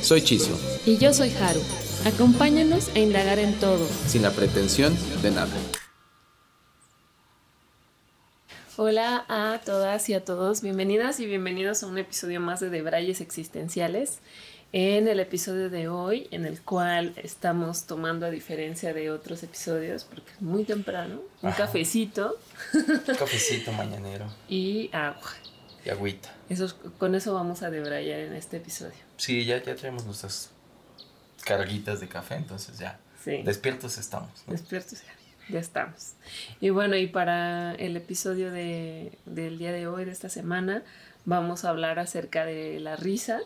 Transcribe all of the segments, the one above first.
Soy Chiso. Y yo soy Haru. Acompáñanos a indagar en todo. Sin la pretensión de nada. Hola a todas y a todos, bienvenidas y bienvenidos a un episodio más de Debrayes Existenciales. En el episodio de hoy, en el cual estamos tomando a diferencia de otros episodios, porque es muy temprano, un cafecito. Un cafecito mañanero. y agua. Y agüita. Eso, con eso vamos a debrayar en este episodio. Sí, ya, ya tenemos nuestras carguitas de café, entonces ya. Sí. Despiertos estamos. Despiertos ya ya estamos. Y bueno, y para el episodio de, del día de hoy, de esta semana, vamos a hablar acerca de la risa.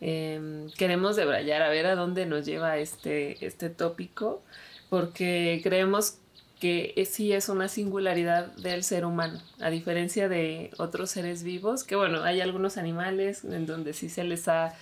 Em, queremos debrayar a ver a dónde nos lleva este, este tópico, porque creemos que sí es una singularidad del ser humano, a diferencia de otros seres vivos, que bueno, hay algunos animales en donde sí se les ha,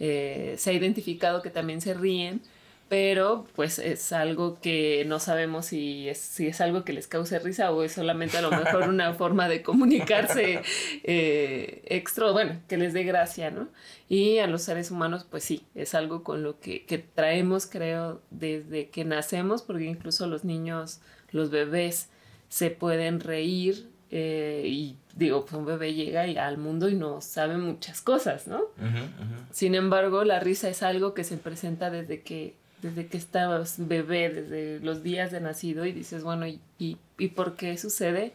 eh, se ha identificado que también se ríen, pero pues es algo que no sabemos si es, si es algo que les cause risa o es solamente a lo mejor una forma de comunicarse eh, extra, bueno, que les dé gracia, ¿no? Y a los seres humanos, pues sí, es algo con lo que, que traemos, creo, desde que nacemos, porque incluso los niños, los bebés, se pueden reír eh, y digo, pues un bebé llega y, al mundo y no sabe muchas cosas, ¿no? Sin embargo, la risa es algo que se presenta desde que desde que estabas bebé, desde los días de nacido y dices, bueno, ¿y, y, por qué sucede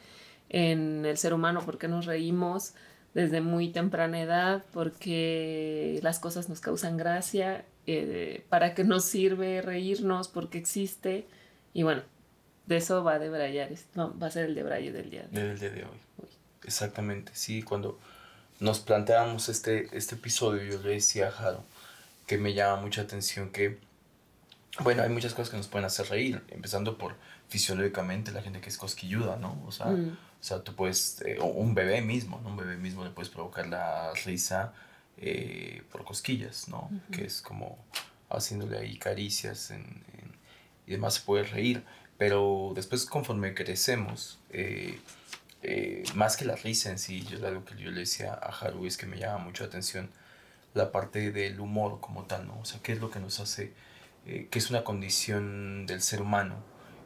en el ser humano? ¿Por qué nos reímos desde muy temprana edad? ¿Por qué las cosas nos causan gracia? Eh, ¿Para qué nos sirve reírnos? ¿Por qué existe? Y bueno, de eso va no, va a ser el debraye del día de hoy. Del día de hoy. Exactamente, sí, cuando nos planteamos este, este episodio, yo le decía a Jaro que me llama mucha atención que bueno, hay muchas cosas que nos pueden hacer reír, empezando por fisiológicamente la gente que es cosquilluda, ¿no? O sea, mm. o sea tú puedes, eh, un bebé mismo, ¿no? Un bebé mismo le puedes provocar la risa eh, por cosquillas, ¿no? Que es como haciéndole ahí caricias y demás se puede reír. Pero después conforme crecemos, eh, más que la risa en sí, yo algo que yo le decía a Haru es que me llama mucho la atención la parte del humor como tal, ¿no? O sea, qué es lo que nos hace eh, que es una condición del ser humano.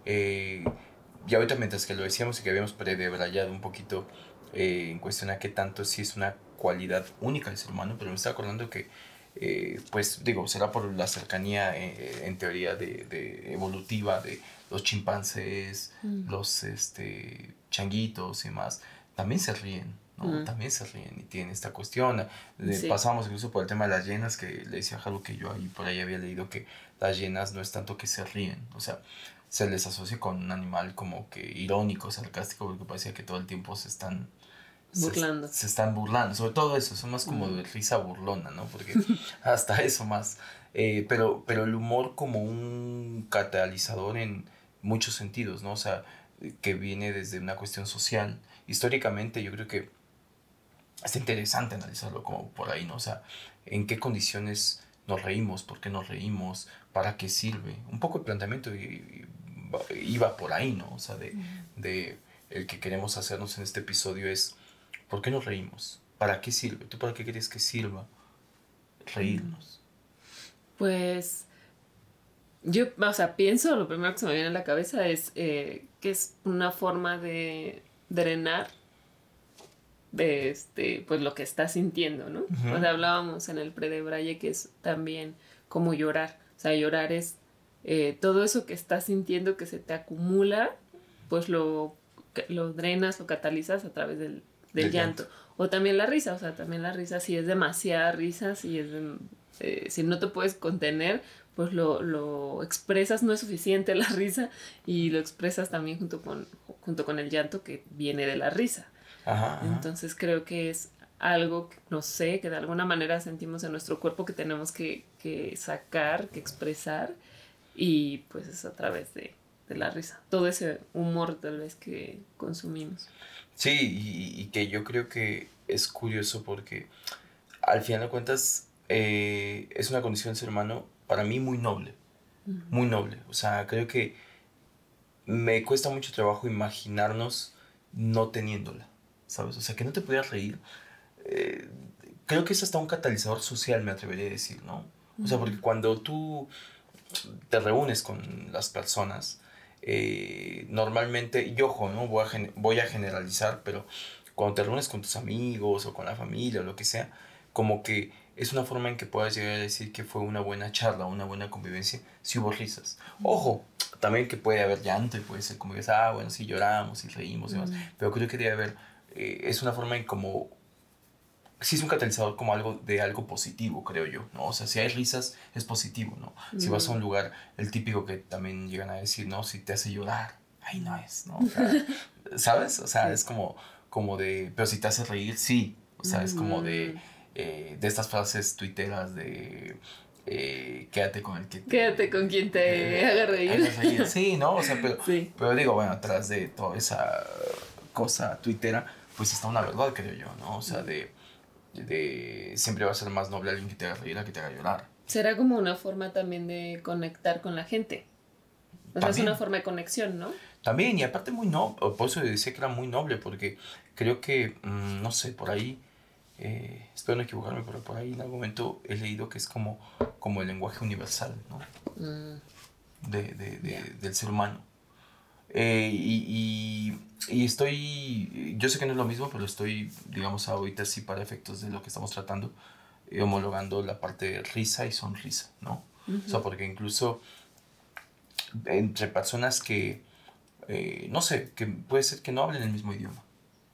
Eh, y ahorita mientras que lo decíamos y que habíamos predebrayado un poquito eh, en cuestión a qué tanto si es una cualidad única del ser humano, pero me está acordando que, eh, pues digo, será por la cercanía en teoría de, de, evolutiva de los chimpancés, mm. los este, changuitos y más, también se ríen. ¿no? También se ríen y tienen esta cuestión. Pasamos incluso por el tema de las llenas, que le decía algo que yo ahí por ahí había leído que las llenas no es tanto que se ríen, o sea, se les asocia con un animal como que irónico, sarcástico, porque parecía que todo el tiempo se están burlando. Se, están burlando, sobre todo eso, son más como de risa burlona, ¿no? Porque hasta eso más. Eh, pero, pero el humor como un catalizador en muchos sentidos, ¿no? O sea, que viene desde una cuestión social. Históricamente yo creo que es interesante analizarlo como por ahí, ¿no? O sea, en qué condiciones nos reímos, por qué nos reímos, para qué sirve. Un poco el planteamiento iba por ahí, ¿no? O sea, de, el que queremos hacernos en este episodio es, ¿por qué nos reímos? ¿Para qué sirve? ¿Tú para qué quieres que sirva reírnos? Pues yo, o sea, pienso, lo primero que se me viene a la cabeza es eh, que es una forma de drenar de este, pues lo que estás sintiendo, ¿no? O sea, hablábamos en el pre de Braille que es también como llorar. O sea, llorar es eh, todo eso que estás sintiendo que se te acumula, pues lo, lo drenas, lo catalizas a través del, llanto. O también la risa, o sea, también la risa, si es demasiada risa, si es eh, si no te puedes contener, pues lo, lo, expresas, no es suficiente la risa, y lo expresas también junto con, junto con el llanto que viene de la risa. Entonces creo que es algo, no sé, que de alguna manera sentimos en nuestro cuerpo que tenemos que, que sacar, que expresar, y pues es a través de, de, la risa, todo ese humor tal vez que consumimos. Sí, y, y que yo creo que es curioso porque al final de cuentas eh, es una condición del ser humano para mí muy noble, muy noble, o sea, creo que me cuesta mucho trabajo imaginarnos no teniéndola, ¿sabes? O sea, que no te pudieras reír. Eh, creo que es hasta un catalizador social, me atrevería a decir, ¿no? O sea, porque cuando tú te reúnes con las personas, eh, normalmente, y ojo, ¿no? Voy a, voy a generalizar, pero cuando te reúnes con tus amigos o con la familia o lo que sea, como que es una forma en que puedas llegar a decir que fue una buena charla, una buena convivencia, si hubo risas. Ojo, también que puede haber llanto y puede ser como que, ah, bueno, sí lloramos y reímos y demás, pero creo que debe haber, eh, es una forma en como, sí es un catalizador como algo de algo positivo, creo yo, ¿no? O sea, si hay risas, es positivo, ¿no? Si vas a un lugar, el típico que también llegan a decir, ¿no? Si te hace llorar, ahí no es, ¿no? ¿Sabes? O sea, es como, como de, pero si te hace reír, sí. O sea, es como de eh, de estas frases tuiteras de eh, quédate con el que te, quédate con quien te haga reír. Sí, ¿no? O sea, pero, pero digo, bueno, atrás de toda esa cosa tuitera, pues está una verdad, creo yo, ¿no? O sea, de, de siempre va a ser más noble alguien que te haga reír a que te haga llorar. Será como una forma también de conectar con la gente. O sea, es una forma de conexión, ¿no? También, y aparte muy noble, por eso decía que era muy noble, porque creo que, mm, no sé, por ahí eh, espero no equivocarme, pero por ahí en algún momento he leído que es como, como el lenguaje universal ¿no? Mm. de, de, de, del ser humano. Eh, y, y, y, estoy, yo sé que no es lo mismo, pero estoy, digamos, ahorita sí para efectos de lo que estamos tratando, eh, homologando la parte de risa y sonrisa, ¿no? O sea, porque incluso entre personas que, no sé, que puede ser que no hablen el mismo idioma,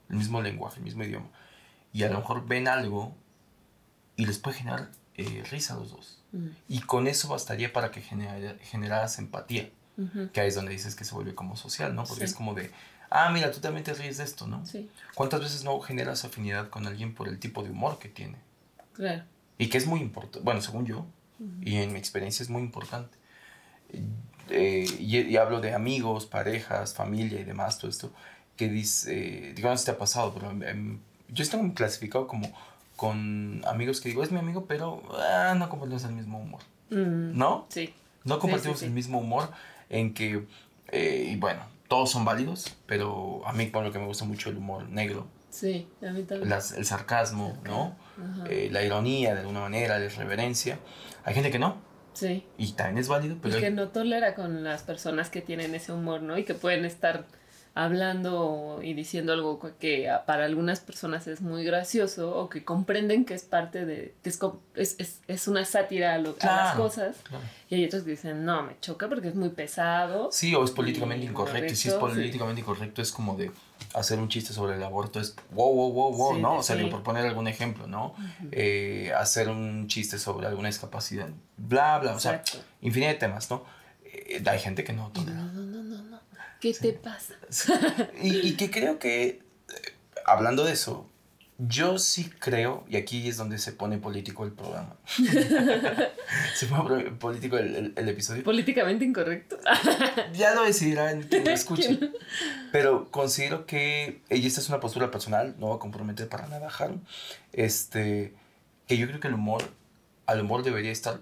el mismo lenguaje, el mismo idioma, y a lo mejor ven algo y les puede generar eh, risa a los dos. Mm. Y con eso bastaría para que generara, generaras empatía, que ahí es donde dices que se vuelve como social, ¿no? Porque es como de, ah, mira, tú también te ríes de esto, ¿no? Sí. ¿Cuántas veces no generas afinidad con alguien por el tipo de humor que tiene? Claro. Y que es muy importante, bueno, según yo, y en mi experiencia es muy importante. Eh, y, hablo de amigos, parejas, familia y demás, todo esto, que dice, eh, digamos, te ha pasado, pero yo estoy clasificado como con amigos que digo, es mi amigo, pero ah, no compartimos el mismo humor. Mm, ¿No? Sí. No compartimos el mismo humor en que, eh, y bueno, todos son válidos, pero a mí por lo que me gusta mucho el humor negro. Sí, a mí también. el sarcasmo, ¿no? Eh, la ironía de alguna manera, la irreverencia. Hay gente que no. Sí. Y también es válido, pero... Y que no tolera con las personas que tienen ese humor, ¿no? Y que pueden estar hablando y diciendo algo que para algunas personas es muy gracioso o que comprenden que es parte de, que es, es, es una sátira a, las cosas. Y hay otros que dicen, no, me choca porque es muy pesado. Sí, o es políticamente incorrecto. Y si es políticamente incorrecto es como de hacer un chiste sobre el aborto, es wow, wow, wow, wow, ¿no? O sea, por poner algún ejemplo, ¿no? Eh, hacer un chiste sobre alguna discapacidad, bla, bla, o sea, infinidad de temas, ¿no? Eh, hay gente que no tolera. No, no, no, ¿Qué te pasa? Y, que creo que, eh, hablando de eso, yo sí creo, y aquí es donde se pone político el programa. se pone político el, el, episodio. Políticamente incorrecto. ya lo decidirán quien lo escuche. Pero considero que, y esta es una postura personal, no va a comprometer para nada a este, que yo creo que el humor, al humor debería estar,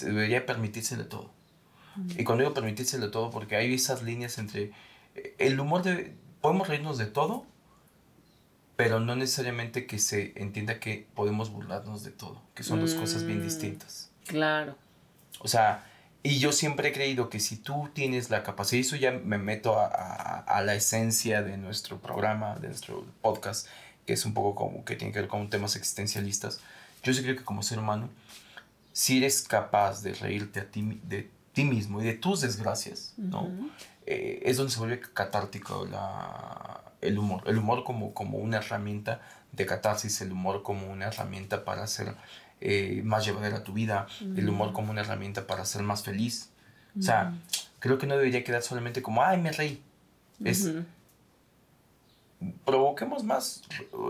debería permitirse de todo. Y cuando digo permitírselo todo, porque hay esas líneas entre eh, el humor de... Podemos reírnos de todo, pero no necesariamente que se entienda que podemos burlarnos de todo, que son dos cosas bien mm, distintas. Claro. O sea, y yo siempre he creído que si tú tienes la capacidad, y eso ya me meto a, a, la esencia de nuestro programa, de nuestro podcast, que es un poco como que tiene que ver con temas existencialistas, yo sí creo que como ser humano, si eres capaz de reírte a ti, de ti mismo y de tus desgracias, ¿no? Eh, es donde se vuelve catártico la, el humor. El humor como, como una herramienta de catarsis, el humor como una herramienta para hacer eh, más llevadera tu vida, el humor como una herramienta para ser más feliz. O sea, creo que no debería quedar solamente como, ay, me reí. Es, provoquemos más,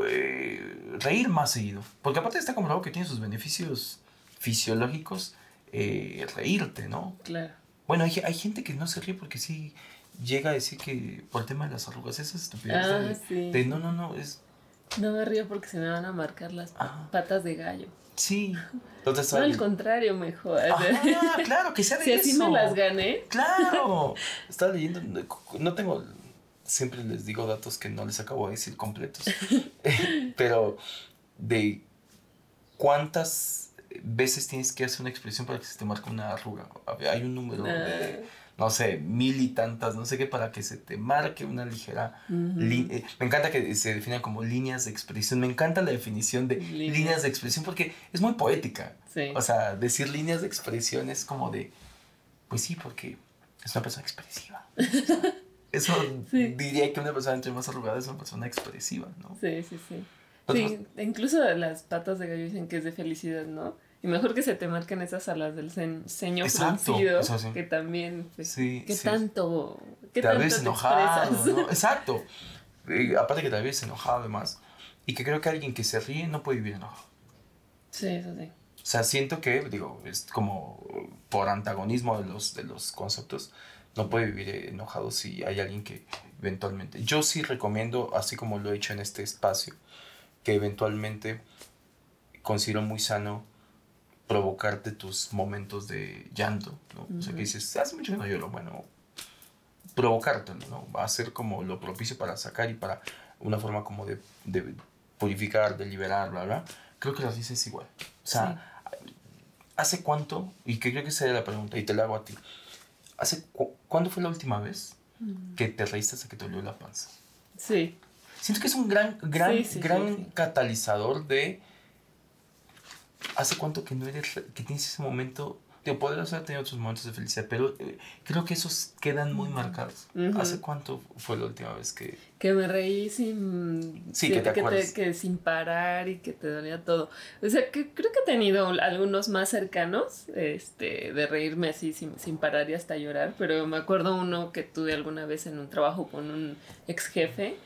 eh, reír más seguido. Porque aparte está comprobado que tiene sus beneficios fisiológicos eh, reírte, ¿no? Claro. Bueno, hay, hay, gente que no se ríe porque sí llega a decir que por el tema de las arrugas, esa estupidez ah, de, sí. de, no, no, no, es... No me río porque se me van a marcar las Ajá. patas de gallo. Sí. Entonces, No, al contrario, mejor. Ah, claro, que sea de si así eso. me las gané. Claro. Estaba leyendo, no tengo, siempre les digo datos que no les acabo de decir completos, pero de cuántas veces tienes que hacer una expresión para que se te marque una arruga. Hay un número de, no sé, mil y tantas, no sé qué, para que se te marque una ligera... Uh -huh. eh, me encanta que se definan como líneas de expresión. Me encanta la definición de Líneas. líneas de expresión porque es muy poética. Sí. O sea, decir líneas de expresión es como de, pues sí, porque es una persona expresiva. Eso Sí. diría que una persona entre más arrugada es una persona expresiva, ¿no? Sí, sí, sí. Sí, incluso las patas de gallo dicen que es de felicidad, ¿no? Y mejor que se te marquen esas alas del ce- ceño fruncido, eso sí. que también, pues, Sí, ¿qué sí. tanto, qué te tanto te enojado, expresas? ¿no? Exacto. Eh, aparte que te ves enojado además. Y que creo que alguien que se ríe no puede vivir enojado. Sí, eso sí. O sea, siento que, digo, es como por antagonismo de los, de los conceptos, no puede vivir enojado si hay alguien que eventualmente... Yo sí recomiendo, así como lo he hecho en este espacio, que eventualmente considero muy sano provocarte tus momentos de llanto, ¿no? O sea, que dices, hace mucho que no lloro, bueno, provocártelo, ¿no? Va a ser como lo propicio para sacar y para una forma como de, de purificar, de liberar, bla, bla. Creo que la risa es igual. O sea, ¿hace cuánto? Y que creo que sería la pregunta, y te la hago a ti. ¿Hace cu- cuándo fue la última vez Mm. que te reíste hasta que te dolió la panza? Sí, Siento que es un gran, gran, Sí, sí, gran sí, catalizador de hace cuánto que no eres, re- que tienes ese momento, te podrás haber tenido otros momentos de felicidad, pero eh, creo que esos quedan muy marcados. ¿Hace cuánto fue la última vez que... que me reí sin, Sí, que te acuerdas. que sin parar y que te dolía todo. O sea, que creo que he tenido algunos más cercanos, este, de reírme así sin, sin parar y hasta llorar, pero me acuerdo uno que tuve alguna vez en un trabajo con un ex jefe,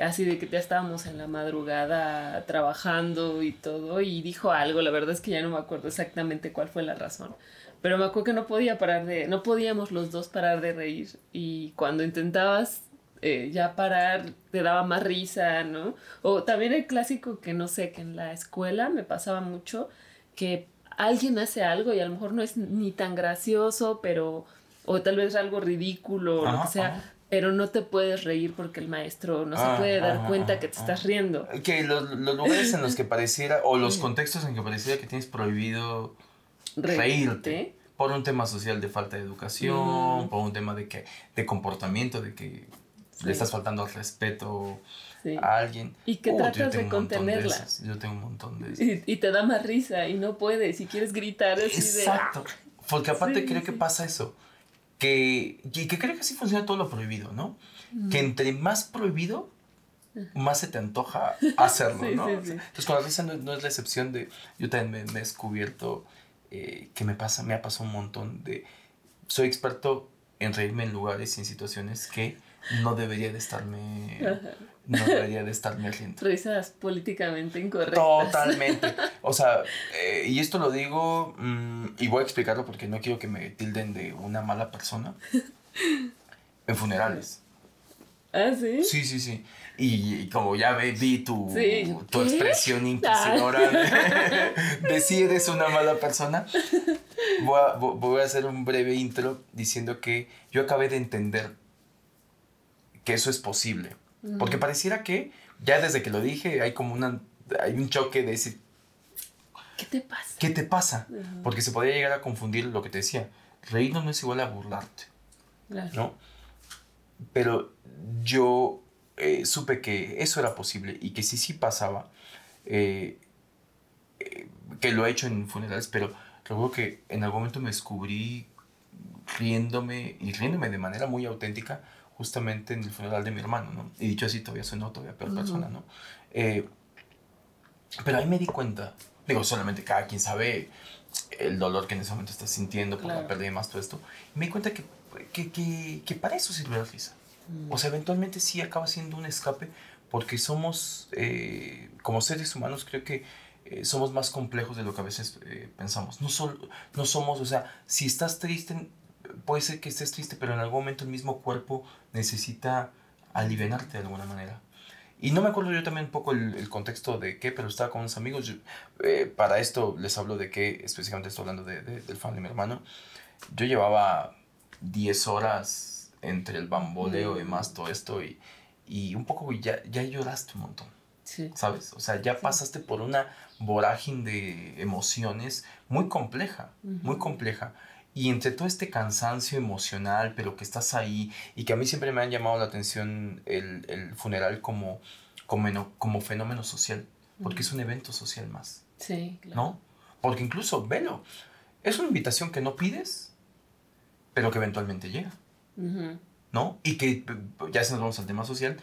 así de que ya estábamos en la madrugada trabajando y todo, y dijo algo, la verdad es que ya no me acuerdo exactamente cuál fue la razón. Pero me acuerdo que no podía parar de, no podíamos los dos parar de reír. Y cuando intentabas eh, ya parar, te daba más risa, ¿no? O también el clásico que no sé, que en la escuela me pasaba mucho, que alguien hace algo y a lo mejor no es ni tan gracioso, pero, o tal vez algo ridículo, o lo que sea. Pero no te puedes reír porque el maestro no Ah, se puede dar ajá, cuenta ajá, que te estás riendo. Que los, los lugares en los que pareciera, o los Sí. contextos en que pareciera que tienes prohibido reírte. Reírte. Por un tema social de falta de educación, Mm. por un tema de que de comportamiento, de que Sí. le estás faltando al respeto Sí. a alguien. Y que tratas de contenerla. yo tengo un montón de. Y, y te da más risa y no puedes. Y quieres gritar así Exacto. Porque aparte Sí, creo que pasa eso. Que, y que creo que así funciona todo lo prohibido, ¿no? Que entre más prohibido, más se te antoja hacerlo, Sí, ¿no? sí, O sea, sí. Entonces con la risa no, no es la excepción de... Yo también me, me he descubierto eh, que me pasa, me ha pasado un montón de... Soy experto en reírme en lugares y en situaciones que no debería de estarme... Ajá. No debería de estarme riendo. Risas políticamente incorrectas. Totalmente. O sea, eh, y esto lo digo mm, y voy a explicarlo porque no quiero que me tilden de una mala persona. En funerales. ¿Ah, sí? Sí, sí, sí. Y, y como ya vi tu, Sí. tu expresión inquisidora de, de si eres una mala persona, voy a, vo- voy a hacer un breve intro diciendo que yo acabé de entender que eso es posible. Porque pareciera que ya desde que lo dije hay como una, hay un choque de decir, ¿Qué te pasa? ¿qué te pasa? Porque se podría llegar a confundir lo que te decía. Reírnos no es igual a burlarte. Claro. ¿no? Pero yo eh, supe que eso era posible y que sí, sí pasaba, eh, eh, que lo he hecho en funerales, pero recuerdo que en algún momento me descubrí riéndome y riéndome de manera muy auténtica justamente en el funeral de mi hermano, ¿no? Y dicho así, todavía soy no, todavía peor Ujú. persona, ¿no? Eh, pero ahí me di cuenta, digo, solamente cada quien sabe el dolor que en ese momento estás sintiendo por la Claro. pérdida y más todo esto. Y me di cuenta que, que, que, que para eso sirve la risa. Mm. O sea, eventualmente sí acaba siendo un escape porque somos, eh, como seres humanos, creo que eh, somos más complejos de lo que a veces eh, pensamos. No, no somos, o sea, si estás triste, puede ser que estés triste, pero en algún momento el mismo cuerpo necesita aliviarte de alguna manera. Y no me acuerdo yo también un poco el, contexto de qué, pero estaba con unos amigos. para esto les hablo de qué, específicamente estoy hablando de, del fan de mi hermano. Yo llevaba 10 horas entre el bamboleo y más todo esto y, y un poco ya, ya lloraste un montón. Sí. ¿Sabes? O sea, ya pasaste por una vorágine de emociones muy compleja, muy compleja. Y entre todo este cansancio emocional, pero que estás ahí, y que a mí siempre me han llamado la atención el, el funeral como, como, como fenómeno social, porque es un evento social más. Sí, claro. ¿No? Porque incluso, velo, es una invitación que no pides, pero que eventualmente llega. ¿No? Y que, ya si nos vamos al tema social,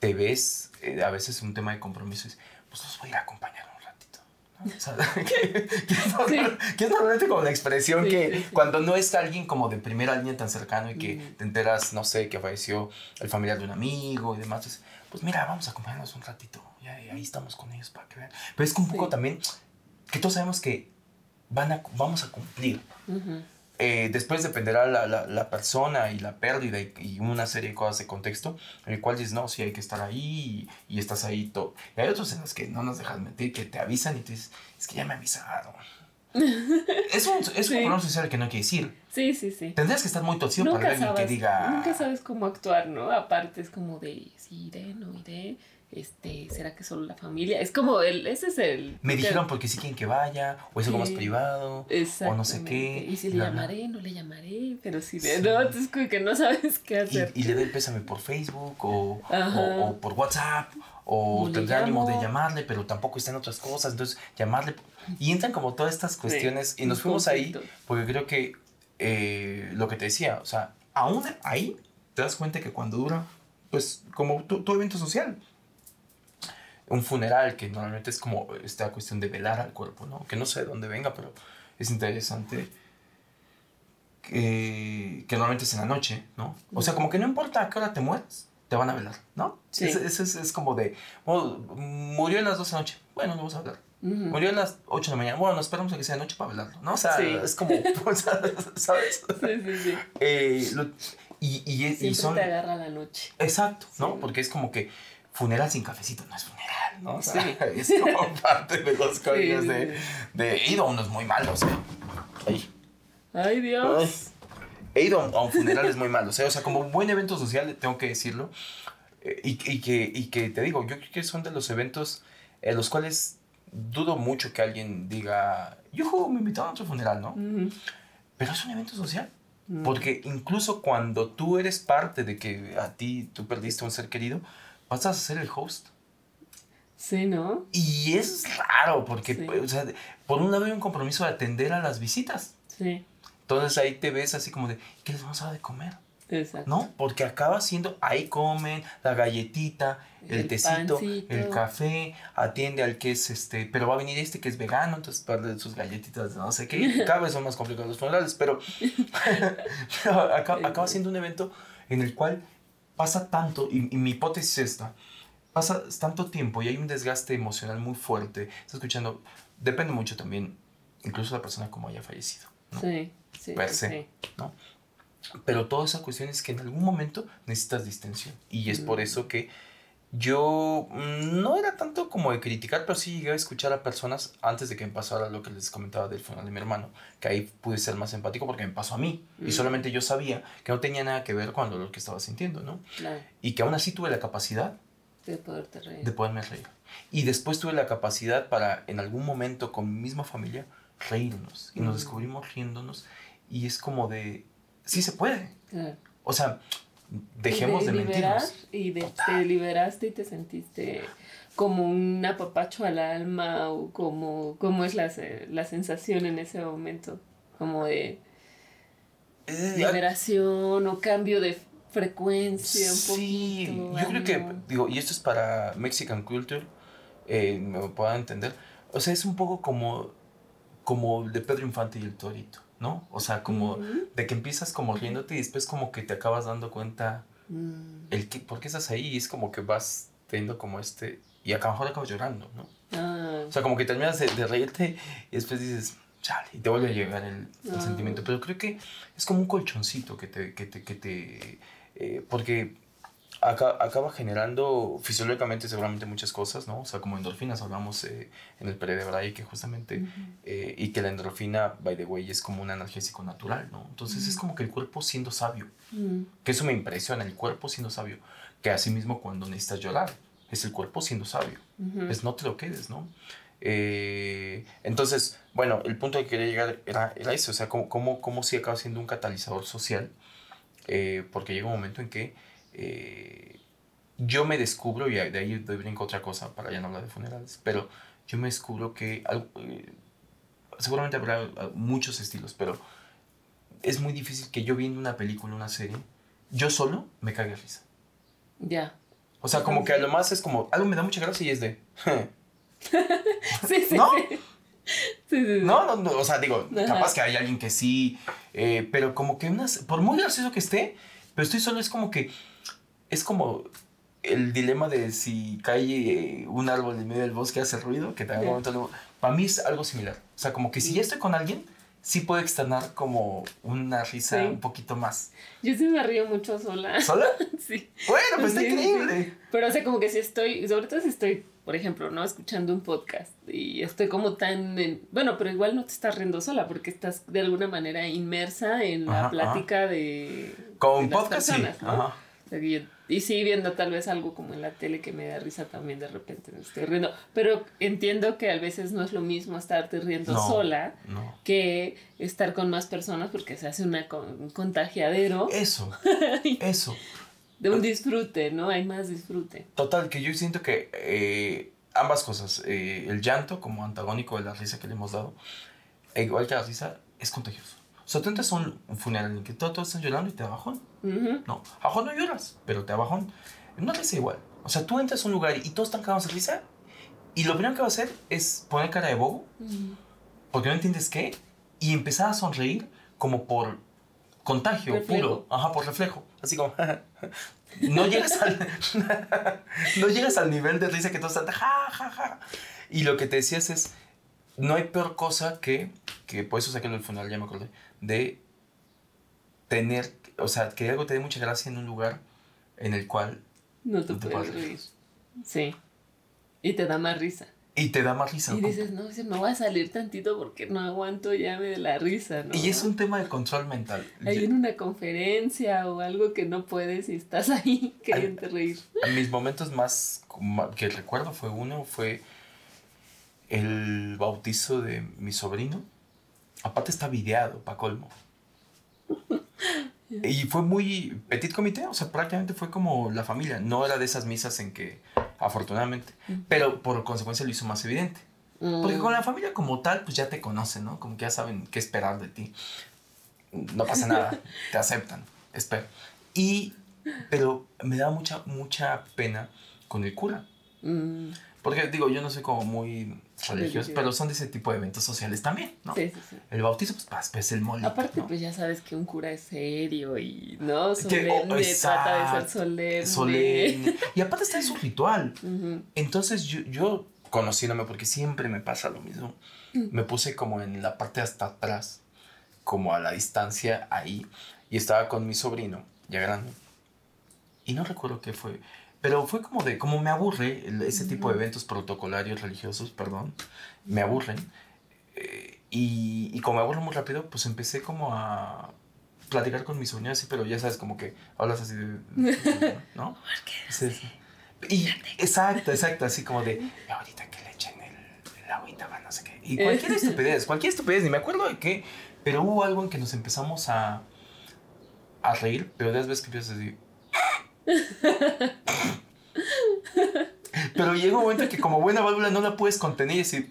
te ves eh, a veces un tema de compromiso y pues los voy a ir a acompañar. O sea, que, es normalmente como la expresión que cuando no está alguien como de primera línea tan cercano y que te enteras, no sé, que falleció el familiar de un amigo y demás, pues mira, vamos a acompañarnos un ratito. Y ahí, estamos con ellos para que vean. Pero es que un poco también que todos sabemos que van a, vamos a cumplir. Eh, después dependerá la, la, la, persona y la pérdida y, una serie de cosas de contexto, en el cual dices, no, sí hay que estar ahí y, estás ahí todo. Y hay otros en los que no nos dejas mentir, que te avisan y te dices, es que ya me avisaron. es un, es un social que no quiere decir. Sí, sí, sí. Tendrías que estar muy torcido para alguien que diga. Nunca sabes cómo actuar, ¿no? Aparte es como de, sí, iré, no iré este, ¿será que solo la familia? Es como el, ese es el... Me dijeron porque sí quieren que vaya, o es algo más privado, o no sé qué. Y si le llamaré, no le llamaré, pero si le... No, entonces como que no sabes qué hacer. Y, le doy pésame por Facebook, o, o, por WhatsApp, o tendré ánimo de llamarle, pero tampoco está en otras cosas, entonces llamarle... Y entran como todas estas cuestiones, y nos fuimos ahí, porque creo que eh, lo que te decía, o sea, aún ahí te das cuenta que cuando dura, pues como tu evento social, un funeral, que normalmente es como esta cuestión de velar al cuerpo, ¿no? Que no sé de dónde venga, pero es interesante que, que normalmente es en la noche, ¿no? O sea, como que no importa a qué hora te mueres, te van a velar, ¿no? Sí. Es, es, es, como de, murió a las 12 de la noche, bueno, no vamos a hablar. Murió a las 8 de la mañana. Bueno, esperamos a que sea de noche para velarlo, ¿no? O sea, es como, ¿sabes? Sí, sí, sí. Eh, y, y, y son... te agarra la noche. Exacto, ¿no? Porque es como que funeral sin cafecito no es funeral. ¿no? O sea, es como parte de los códigos de, de, He ido a unos muy malos, ¿eh? Ay, Dios. He ido a un funeral es muy malo, ¿eh? o sea, como un buen evento social, tengo que decirlo. Eh, y, y, que, y que te digo, yo creo que son de los eventos en los cuales dudo mucho que alguien diga, yo me invitaron a otro funeral, ¿no? Pero es un evento social. Porque incluso cuando tú eres parte de que a ti tú perdiste un ser querido, vas a ser el host. Sí, ¿no? Y es raro, porque, o sea, por un lado hay un compromiso de atender a las visitas. Sí. Entonces ahí te ves así como de, ¿qué les vamos a dar de comer? Exacto. ¿No? Porque acaba siendo, ahí comen, la galletita, el, tecito, el café, atiende al que es este, pero va a venir este que es vegano, entonces de sus galletitas, no sé qué, cada vez son más complicados los funerales, pero, acaba, siendo un evento en el cual pasa tanto, y, y mi hipótesis es esta, pasa tanto tiempo y hay un desgaste emocional muy fuerte. Estás escuchando, depende mucho también, incluso de la persona como haya fallecido. ¿no? Sí, sí. Per se, ¿no? Pero toda esa cuestión es que en algún momento necesitas distensión. Y es por eso que yo mm, no era tanto como de criticar, pero sí llegué a escuchar a personas antes de que me pasara lo que les comentaba del final de mi hermano, que ahí pude ser más empático porque me pasó a mí y solamente yo sabía que no tenía nada que ver con lo que estaba sintiendo, ¿no? Y que aún así tuve la capacidad de poderte reír. De poderme reír. Y después tuve la capacidad para, en algún momento, con mi misma familia, reírnos. Y nos descubrimos riéndonos. Y es como de, sí se puede. O sea, dejemos de, mentirnos. Y de, te liberaste y te sentiste como un apapacho al alma o como, como es la, la sensación en ese momento. Como de eh, liberación o cambio de frecuencia, un sí, yo creo que, digo, y esto es para Mexican Culture, eh, me puedan entender, o sea, es un poco como, como de Pedro Infante y el Torito, ¿no? O sea, como de que empiezas como riéndote y después como que te acabas dando cuenta mm. el que, por qué estás ahí y es como que vas teniendo como este, y a lo mejor acabas llorando, ¿no? Ah, O sea, como que terminas de, de reírte y después dices, chale, y te vuelve a llegar el, el Ah. sentimiento. Pero creo que es como un colchoncito que te, que te, que te eh, porque aca- acaba generando fisiológicamente seguramente muchas cosas, ¿no? O sea, como endorfinas hablamos eh, en el pre de Braille que justamente, eh, y que la endorfina, by the way, es como un analgésico natural, ¿no? Entonces es como que el cuerpo siendo sabio, mm, que eso me impresiona, el cuerpo siendo sabio, que así mismo cuando necesitas llorar, es el cuerpo siendo sabio. Pues no te lo quedes, ¿no? Eh, entonces, bueno, el punto que quería llegar era, era ese, o sea, cómo, cómo, cómo sí acaba siendo un catalizador social, eh, porque llega un momento en que eh, yo me descubro, y de ahí doy brinco otra cosa, para ya no hablar de funerales, pero yo me descubro que, eh, seguramente habrá muchos estilos, pero es muy difícil que yo viendo una película, una serie, yo solo me cague risa. Ya. O sea, como que a lo más es como, algo me da mucha gracia y es de... Sí, sí, ¿No? sí. Sí, sí, sí. No, no, no, o sea, digo, Ajá. capaz que hay alguien que sí, eh, pero como que unas, por muy gracioso que esté, pero estoy solo, es como que, es como el dilema de si cae eh, un árbol en medio del bosque hace ruido, que también Ya. momento para mí es algo similar, o sea, como que si ya estoy con alguien, sí puedo externar como una risa Sí. un poquito más. Yo sí me río mucho sola. ¿Sola? Sí. Bueno, pues está Sí, sí, sí. increíble. Pero, o sea, como que si estoy, sobre todo si estoy, por ejemplo, ¿no? Escuchando un podcast y estoy como tan, en- bueno, pero igual no te estás riendo sola porque estás de alguna manera inmersa en la Ajá, plática de, Con de las podcast personas, sí. ¿no? Ajá. O sea, que yo- y sí, viendo tal vez algo como en la tele que me da risa también de repente me estoy riendo. Pero entiendo que a veces no es lo mismo estarte riendo No. sola No. que estar con más personas porque se hace una con- un contagiadero Eso, eso. de un disfrute, ¿no? Hay más disfrute. Total, que yo siento que eh, ambas cosas, eh, el llanto como antagónico de la risa que le hemos dado, e igual que la risa, es contagioso. O sea, tú entras a un un funeral en el que todos, todos están llorando y te da bajón. Ujú. No, a bajón no lloras, pero te da bajón. En una risa igual. O sea, tú entras a un lugar y todos están cagados de risa y lo primero que va a hacer es poner cara de bobo Ujú. porque no entiendes qué y empezar a sonreír como por contagio Reflejo. puro, ajá, por reflejo, así como no llegas al no llegas al nivel de risa que todos están ja ja ja y lo que te decías es no hay peor cosa que que por eso saqué el funeral ya me acordé de tener, o sea, que algo te dé mucha gracia en un lugar en el cual No te No te puedes puedes reír. Sí. Y te da más risa. y te da más risa. Y ¿no? dices, no, me voy a salir tantito porque no aguanto ya de la risa, ¿no? Y es un tema de control mental. Hay en una conferencia o algo que no puedes y estás ahí queriendo reír. Mis momentos más que recuerdo fue uno, fue el bautizo de mi sobrino. Aparte está videado, pa' colmo. Y fue muy petit comité, o sea, prácticamente fue como la familia. No era de esas misas en que, afortunadamente, pero por consecuencia lo hizo más evidente. Porque Mm. con la familia como tal, pues ya te conocen, ¿no? Como que ya saben qué esperar de ti. No pasa nada, te aceptan, espero. Y, pero me da mucha, mucha pena con el cura. Mm, Porque digo, yo no soy como muy religioso, Religioso. pero son de ese tipo de eventos sociales también, ¿no? Sí, sí, sí. El bautizo, pues, pues el mole. Aparte, ¿no? pues ya sabes que un cura es serio y, ¿no? Que- Solemne, oh, trata de ser solemne. solemne. Y aparte está en su ritual. Entonces yo, yo conociéndome, porque siempre me pasa lo mismo, me puse como en la parte hasta atrás, como a la distancia ahí, y estaba con mi sobrino, ya grande, y no recuerdo qué fue, pero fue como de, como me aburre ese tipo de eventos protocolarios religiosos, perdón, me aburren, eh, y, y como me aburro muy rápido, pues empecé como a platicar con mi sobrino así, pero ya sabes, como que hablas así de, ¿no? Sí, sí. Y exacto, exacto, así como de, "Y ahorita que le echen el, el agüita, va, no sé qué. Y cualquier estupidez, cualquier estupidez, ni me acuerdo de qué, pero hubo algo en que nos empezamos a, a reír, pero de las veces que empiezas a decir... Pero llega un momento en que como buena válvula no la puedes contener y decir...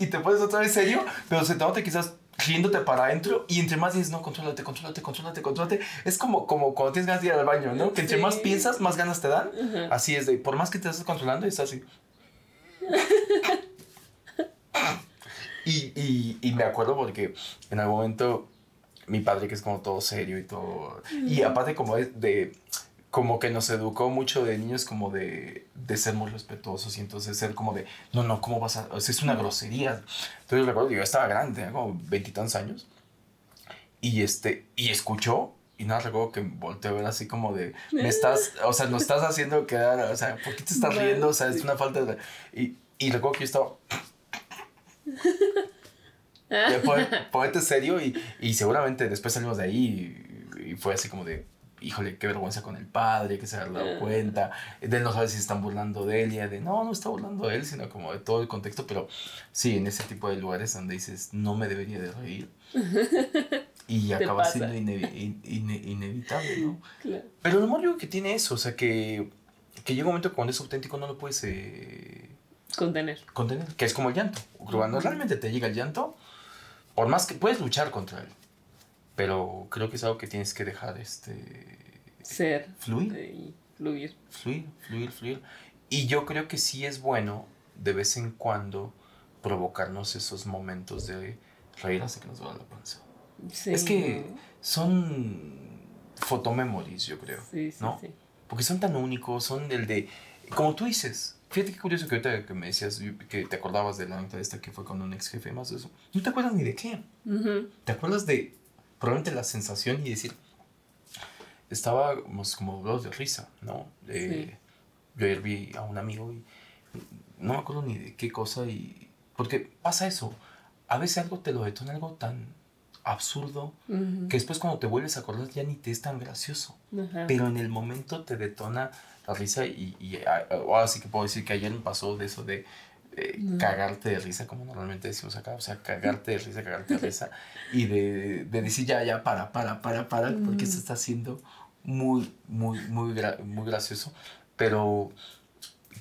y te pones otra vez serio, pero se te nota quizás riéndote para adentro y entre más dices, no, contrólate, contrólate, contrólate, contrólate. Es como, como cuando tienes ganas de ir al baño, ¿no? Que entre Sí. más piensas, más ganas te dan. Así es, de por más que te estés controlando, estás así. y, y, y me acuerdo porque en algún momento mi padre, que es como todo serio y todo. Y aparte, como es de. como que nos educó mucho de niños como de, de ser muy respetuosos y entonces ser como de, no, no, ¿cómo vas a...? O sea, es una grosería. Entonces recuerdo que yo estaba grande, tenía como veintitantos años. Y, este, y escuchó y nada, recuerdo que volteé a ver así como de, me estás, o sea, nos estás haciendo quedar, o sea, ¿por qué te estás riendo? O sea, es una falta de... Y, y recuerdo que yo estaba... Ponete serio y, y seguramente después salimos de ahí y, y fue así como de, híjole, qué vergüenza con el padre, que se haya dado cuenta, de él no sabe si están burlando de él, y de no, no está burlando de él, sino como de todo el contexto, pero sí, en ese tipo de lugares donde dices, no me debería de reír. y acaba siendo inevitable, ¿no? Claro. Pero lo malo que tiene eso, o sea, que, que llega un momento cuando es auténtico no lo puedes... Eh, contener. Contener, que es como el llanto. Cuando realmente te llega el llanto, por más que puedes luchar contra él, pero creo que es algo que tienes que dejar este ser. fluir. Fluir. Fluir fluir fluir. Y yo creo que sí es bueno de vez en cuando provocarnos esos momentos de reír hasta que nos va la panza. Sí. es que son fotomemories yo creo sí, sí, ¿no? porque son tan únicos son el de como tú dices Fíjate qué curioso que ahorita que me decías que te acordabas de la nota esta que fue con un ex jefe más de eso. No te acuerdas ni de qué. Te acuerdas de probablemente la sensación y decir, estábamos como dos de risa, ¿no? Yo ayer vi a un amigo y no me acuerdo ni de qué cosa y... Porque pasa eso, a veces algo te lo detona algo tan absurdo que después cuando te vuelves a acordar ya ni te es tan gracioso. Pero en el momento te detona la risa y, y ahora sí que puedo decir que ayer me pasó de eso de eh, cagarte de risa, como normalmente decimos acá, o sea, cagarte de risa, cagarte de risa, y de, de decir ya, ya, para, para, para, para, porque esto está siendo muy, muy, muy, muy gracioso, pero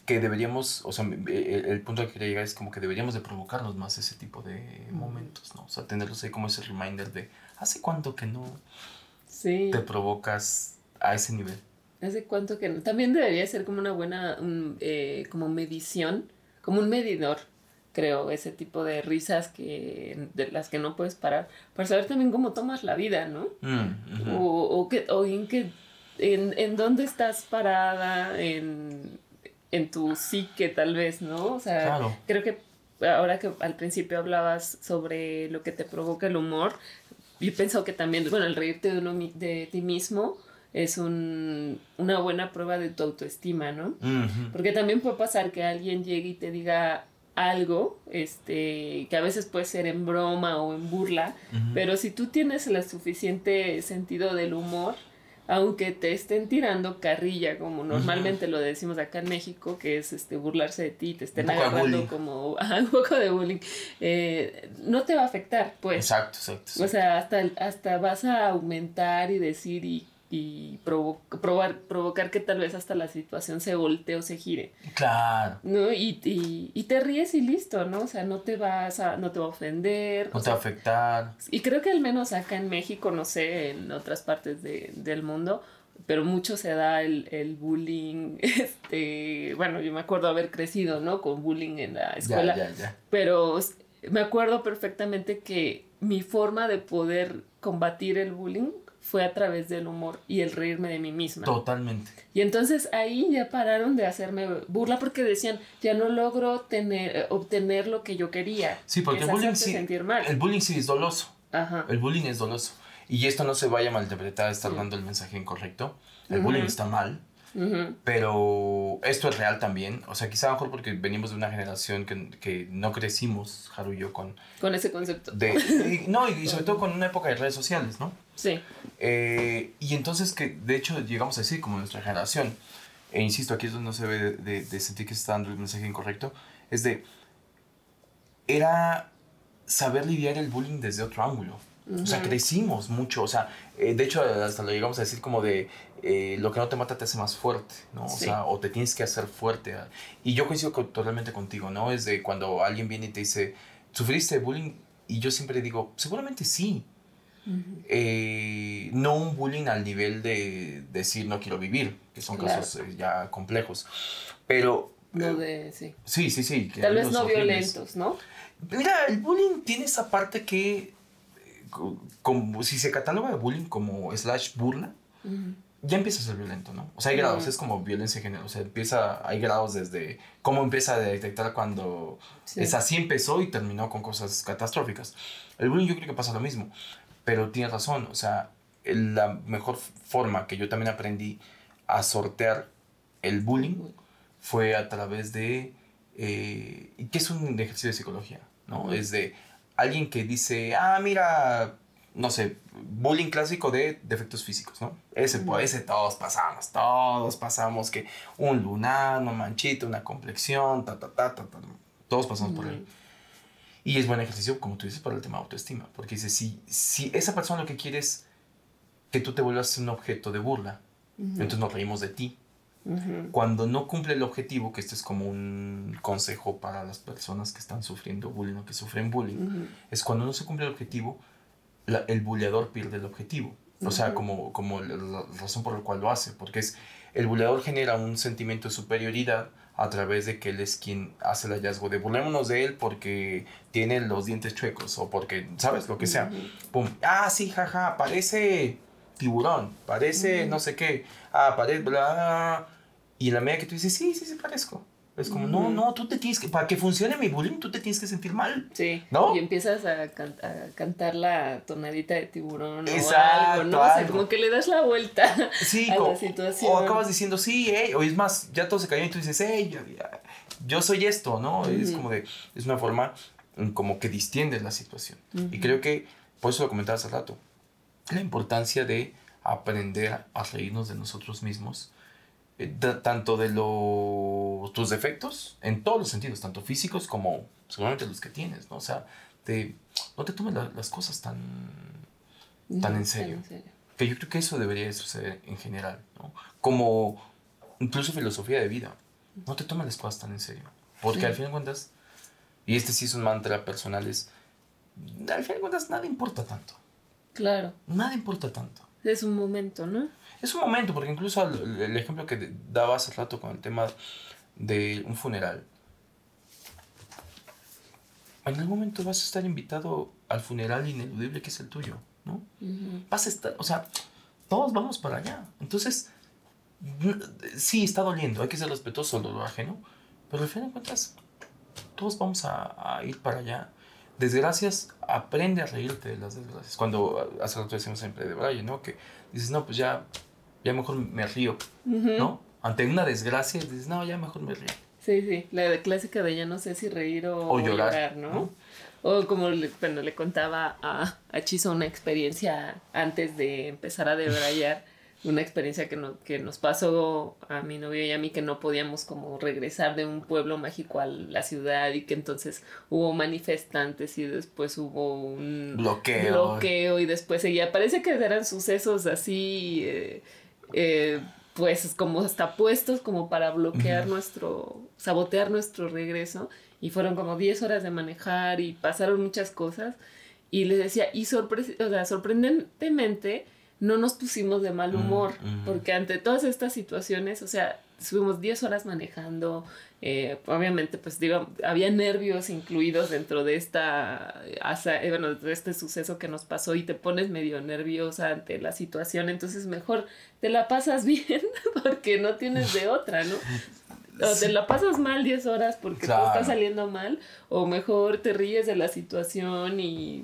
que deberíamos, o sea, el, punto al que quería llegar es como que deberíamos de provocarnos más ese tipo de momentos, ¿no? O sea, tenerlos ahí como ese reminder de, ¿hace cuánto que no sí. te provocas a ese nivel? ¿Hace cuánto que no? También debería ser como una buena, eh, como medición como un medidor, creo, ese tipo de risas que, de las que no puedes parar, para saber también cómo tomas la vida, ¿no? Mm, o, o, que, o en qué, en, en dónde estás parada, en, en tu psique tal vez, ¿no? O sea, creo que ahora que al principio hablabas sobre lo que te provoca el humor, yo pienso que también, bueno, el reírte de, uno, de ti mismo, es un, una buena prueba de tu autoestima, ¿no? Porque también puede pasar que alguien llegue y te diga algo, este, que a veces puede ser en broma o en burla, pero si tú tienes el suficiente sentido del humor, aunque te estén tirando carrilla, como normalmente lo decimos acá en México, que es este burlarse de ti, te estén agarrando como un poco de bullying, eh, no te va a afectar, pues. Exacto, exacto, O sea, hasta, hasta vas a aumentar y decir y y probar, provocar que tal vez hasta la situación se voltee o se gire. Claro. ¿No? Y, y, y, te ríes y listo, ¿no? O sea, no te vas a, no te va a ofender. No te va a afectar. Y creo que al menos acá en México, no sé, en otras partes de, del mundo, pero mucho se da el, el, bullying, este, bueno, yo me acuerdo haber crecido, ¿no? Con bullying en la escuela. Ya, ya, ya. Pero me acuerdo perfectamente que mi forma de poder combatir el bullying fue a través del humor y el reírme de mí misma. Totalmente. Y entonces ahí ya pararon de hacerme burla porque decían, ya no logro tener, eh, obtener lo que yo quería. Sí, porque el bullying, sí, el bullying sí es doloso. Ajá. El bullying es doloso. Y esto no se vaya a malinterpretar, estar dando el mensaje incorrecto. El bullying está mal. Pero esto es real también. O sea, quizá mejor porque venimos de una generación que, que no crecimos, Haru y yo, con... Con ese concepto. De, no, y sobre todo con una época de redes sociales, ¿no? Sí. Eh, y entonces que, de hecho, llegamos a decir como nuestra generación, e insisto, aquí es donde no se ve de, de, sentir que está dando el mensaje incorrecto, es de... Era saber lidiar el bullying desde otro ángulo. O sea, crecimos mucho. O sea, eh, de hecho, hasta lo llegamos a decir como de eh, lo que no te mata te hace más fuerte, ¿no? O sea, o te tienes que hacer fuerte. Y yo coincido totalmente contigo, ¿no? Es de cuando alguien viene y te dice, ¿sufriste bullying? Y yo siempre digo, seguramente sí. Eh, no un bullying al nivel de decir no quiero vivir, que son casos ya complejos. Pero. No de, sí. Sí, sí, sí. Tal vez no violentos, ¿no? Mira, el bullying tiene esa parte que como si se cataloga de bullying como slash burla, ya empieza a ser violento, ¿no? O sea, hay grados, es como violencia de género, o sea, empieza, hay grados desde cómo empieza a detectar cuando es así empezó y terminó con cosas catastróficas. El bullying yo creo que pasa lo mismo, pero tienes razón, o sea, la mejor forma que yo también aprendí a sortear el bullying fue a través de, eh, que es un ejercicio de psicología, ¿no? Es de alguien que dice, ah, mira, no sé, bullying clásico de defectos físicos, ¿no? Ese, pues, ese todos pasamos, todos pasamos que un lunar, una manchita, una complexión, ta, ta, ta, ta, ta todos pasamos por ahí. Y es buen ejercicio, como tú dices, para el tema de autoestima, porque dice, si, si esa persona lo que quiere es que tú te vuelvas un objeto de burla, entonces nos reímos de ti. Cuando no cumple el objetivo, que este es como un consejo para las personas que están sufriendo bullying o que sufren bullying, es cuando no se cumple el objetivo, el bulleador pierde el objetivo. O sea, como, como la, razón por la cual lo hace, porque es el bulleador genera un sentimiento de superioridad a través de que él es quien hace el hallazgo de burlémonos de él porque tiene los dientes chuecos o porque, ¿sabes? Lo que sea. Pum. Ah, sí, jaja, parece tiburón, parece no sé qué. Ah, parece bla. Y en la medida que tú dices, sí, sí, sí, parezco. Es como, no, no, tú te tienes que, para que funcione mi bullying, tú te tienes que sentir mal. Sí. ¿No? Y empiezas a, cantar la tonadita de tiburón Exacto, o algo, ¿no? O sea, como que le das la vuelta sí, a la situación. O acabas diciendo, sí, hey, o es más, ya todo se cayó y tú dices, hey, yo, soy esto, ¿no? Es como de, es una forma mm, como que distiendes la situación. Y creo que, por eso lo comentaba hace rato, la importancia de aprender a reírnos de nosotros mismos eh, tanto de los, tus defectos, en todos los sentidos, tanto físicos como seguramente los que tienes, ¿no? O sea, no te tomes las cosas tan, tan, en serio. Que yo creo que eso debería suceder en general, ¿no? Como incluso filosofía de vida. No te tomes las cosas tan en serio. Porque al fin de cuentas, y este sí es un mantra personal, es, al fin de cuentas nada importa tanto. Claro. Nada importa tanto. Es un momento, ¿no? Es un momento, porque incluso el, ejemplo que daba hace rato con el tema de un funeral. En algún momento vas a estar invitado al funeral ineludible que es el tuyo, ¿no? Vas a estar, o sea, todos vamos para allá. Entonces, sí, está doliendo, hay que ser respetuoso del dolor ajeno, pero al fin de cuentas, todos vamos a, a ir para allá desgracias, aprende a reírte de las desgracias. Cuando hace rato decimos siempre de Brian, ¿no? Que dices, no, pues ya ya mejor me río, ¿no? Ante una desgracia, dices, no, ya mejor me río. Sí, sí, la clásica de ya no sé si reír o, llorar, ¿no? O como le, bueno, le contaba a, a Chiso una experiencia antes de empezar a debrayar, una experiencia que, no, que nos pasó a mi novio y a mí que no podíamos como regresar de un pueblo mágico a la ciudad y que entonces hubo manifestantes y después hubo un bloqueo, bloqueo y después seguía, parece que eran sucesos así... Eh, eh, pues como está puestos como para bloquear nuestro, sabotear nuestro regreso. Y fueron como 10 horas de manejar y pasaron muchas cosas. Y les decía, y o sea, sorprendentemente no nos pusimos de mal humor, porque ante todas estas situaciones, o sea, estuvimos 10 horas manejando, eh, obviamente, pues digo, había nervios incluidos dentro de esta, eh, bueno, de este suceso que nos pasó y te pones medio nerviosa ante la situación, entonces mejor te la pasas bien porque no tienes de otra, ¿no? O te la pasas mal 10 horas porque todo está saliendo mal, o mejor te ríes de la situación y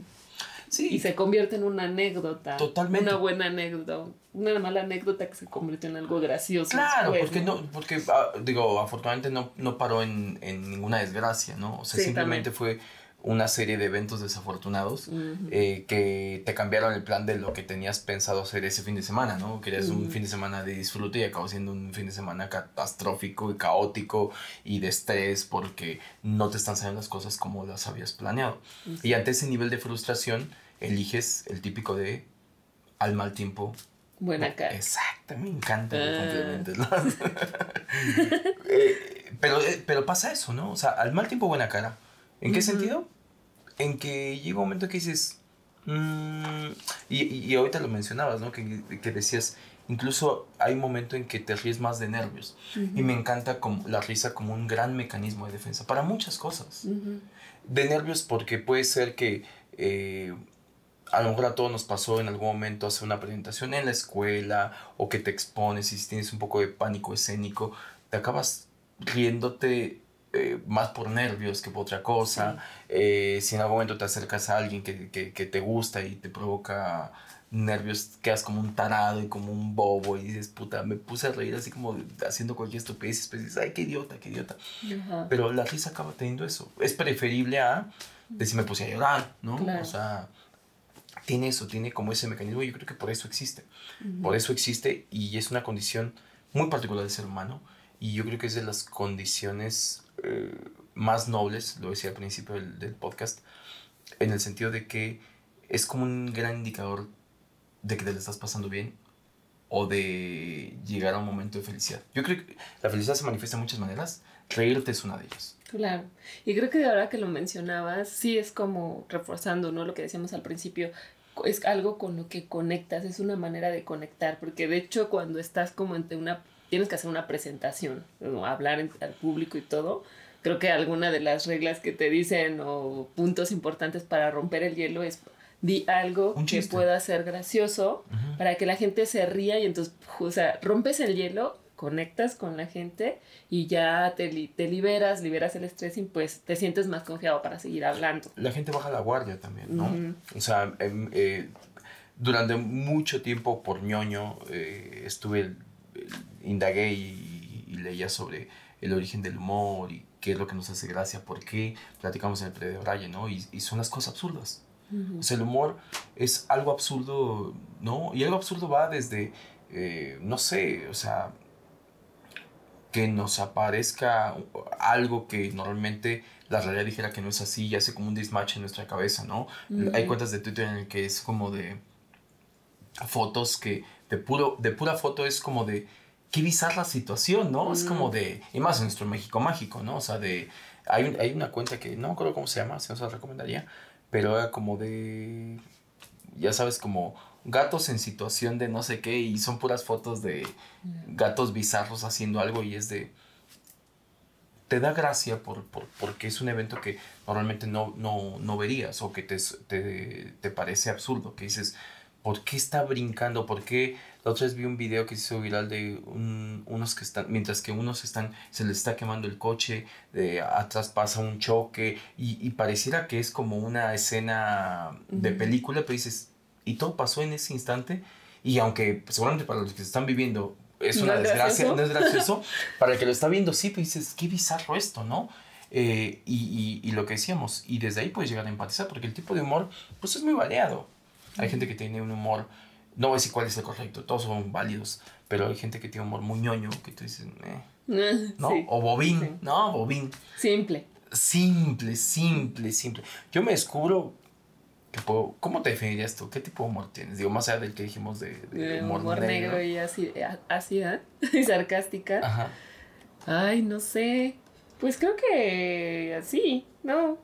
y se convierte en una anécdota. Totalmente. Una buena anécdota. Una mala anécdota que se convirtió en algo gracioso. Claro, porque no, porque ah, digo, afortunadamente no, no paró en, en, ninguna desgracia, ¿no? O sea, simplemente fue una serie de eventos desafortunados eh, que te cambiaron el plan de lo que tenías pensado hacer ese fin de semana, ¿no? Querías un fin de semana de disfrute y acabó siendo un fin de semana catastrófico y caótico y de estrés porque no te están saliendo las cosas como las habías planeado. Y ante ese nivel de frustración, eliges el típico de al mal tiempo. Buena cara. Exacto, me encanta ah. eh, pero, eh, pero pasa eso, ¿no? O sea, al mal tiempo, buena cara. ¿En qué sentido? En que llega un momento que dices, mm", y, y, ahorita lo mencionabas, ¿no? Que, que, decías, incluso hay un momento en que te ríes más de nervios. Y me encanta como, la risa como un gran mecanismo de defensa para muchas cosas. De nervios porque puede ser que eh, a lo mejor a todos nos pasó en algún momento hacer una presentación en la escuela o que te expones y si tienes un poco de pánico escénico, te acabas riéndote eh, más por nervios que por otra cosa. Eh, si en algún momento te acercas a alguien que, que, que, te gusta y te provoca nervios, quedas como un tarado y como un bobo y dices, puta, me puse a reír así como haciendo cualquier estupidez y después dices, ay, qué idiota, qué idiota. Pero la risa acaba teniendo eso. Es preferible a decir, me puse a llorar, ¿no? O sea, tiene eso, tiene como ese mecanismo y yo creo que por eso existe. Por eso existe y es una condición muy particular del ser humano y yo creo que es de las condiciones eh, más nobles, lo decía al principio del, del podcast, en el sentido de que es como un gran indicador de que te le estás pasando bien o de llegar a un momento de felicidad. Yo creo que la felicidad se manifiesta de muchas maneras, reírte es una de ellas. Claro, y creo que de ahora que lo mencionabas, sí es como reforzando, ¿no? Lo que decíamos al principio, es algo con lo que conectas, es una manera de conectar, porque de hecho cuando estás como ante una, tienes que hacer una presentación, hablar al público y todo, creo que alguna de las reglas que te dicen o puntos importantes para romper el hielo es di algo que pueda ser gracioso para que la gente se ría y entonces, o sea, rompes el hielo, conectas con la gente y ya te, te liberas, liberas el estrés y pues te sientes más confiado para seguir hablando. La gente baja la guardia también, ¿no? O sea, em, eh, durante mucho tiempo por ñoño eh, estuve, indagué y, y, leía sobre el origen del humor y qué es lo que nos hace gracia, por qué platicamos en el pre de Brian, ¿no? Y, y son las cosas absurdas. O sea, el humor es algo absurdo, ¿no? Y algo absurdo va desde, eh, no sé, o sea, que nos aparezca algo que normalmente la realidad dijera que no es así y hace como un dismatch en nuestra cabeza, ¿no? Hay cuentas de Twitter en el que es como de fotos que de, puro, de pura foto es como de qué bizarra situación, ¿no? Es como de, y más en nuestro México mágico, ¿no? O sea, de, hay, hay una cuenta que no me acuerdo cómo se llama, se os la recomendaría, pero era como de, ya sabes, como gatos en situación de no sé qué y son puras fotos de gatos bizarros haciendo algo y es de... Te da gracia por, por, porque es un evento que normalmente no, no, no verías o que te, te, te, parece absurdo, que dices, ¿por qué está brincando? ¿Por qué? La otra vez vi un video que se hizo viral de unos que están, mientras que unos están, se les está quemando el coche, de atrás pasa un choque y, y pareciera que es como una escena de película, pero dices, y todo pasó en ese instante y aunque seguramente para los que están viviendo es una desgracia, no es gracioso, para el que lo está viendo sí, pues dices, qué bizarro esto, ¿no? Eh, y, y, y, lo que decíamos, y desde ahí puedes llegar a empatizar, porque el tipo de humor, pues es muy variado. Hay gente que tiene un humor, no voy a decir cuál es el correcto, todos son válidos, pero hay gente que tiene un humor muy ñoño, que tú dices, eh, ¿no? O bobín, ¿no? Bobín. Simple. Simple, simple, simple. Yo me descubro que puedo, ¿cómo te definirías tú? ¿Qué tipo de humor tienes? Digo, más allá del que dijimos de, de humor, humor, negro. y así, ácida y sarcástica. Ajá. Ay, no sé. Pues creo que así, ¿no?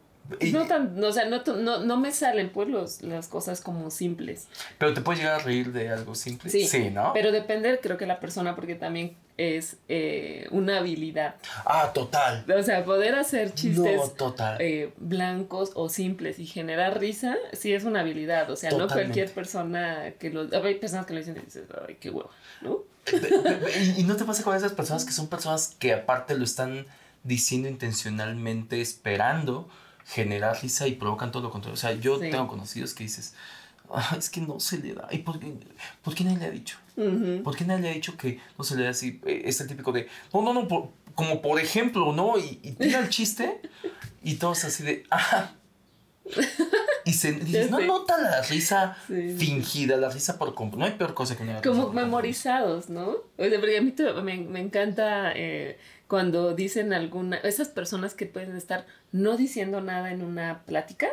No tan, o sea, no, no, no, me salen pues los, las cosas como simples. Pero te puedes llegar a reír de algo simple. Sí, sí ¿no? Pero depende, creo que la persona, porque también es eh, una habilidad. Ah, total. O sea, poder hacer chistes total. Eh, blancos o simples y generar risa, sí es una habilidad. O sea, no cualquier persona que lo... Hay personas que lo dicen y dices, ay, qué huevo, ¿no? y, y no te pasa con esas personas que son personas que aparte lo están diciendo intencionalmente, esperando generar risa y provocan todo lo contrario. O sea, yo tengo conocidos que dices, ah, es que no se le da. ¿Y por qué, por qué nadie le ha dicho? ¿Por qué nadie le ha dicho que no se le da así? Eh, es el típico de, no, no, no, como por ejemplo, ¿no? Y, y tira el chiste y todos así de, ah. Y se dices, no nota la risa fingida, la risa por completo. No hay peor cosa que una Como memorizados, ¿no? O sea, porque a mí me, me encanta eh, cuando dicen alguna, esas personas que pueden estar no diciendo nada en una plática,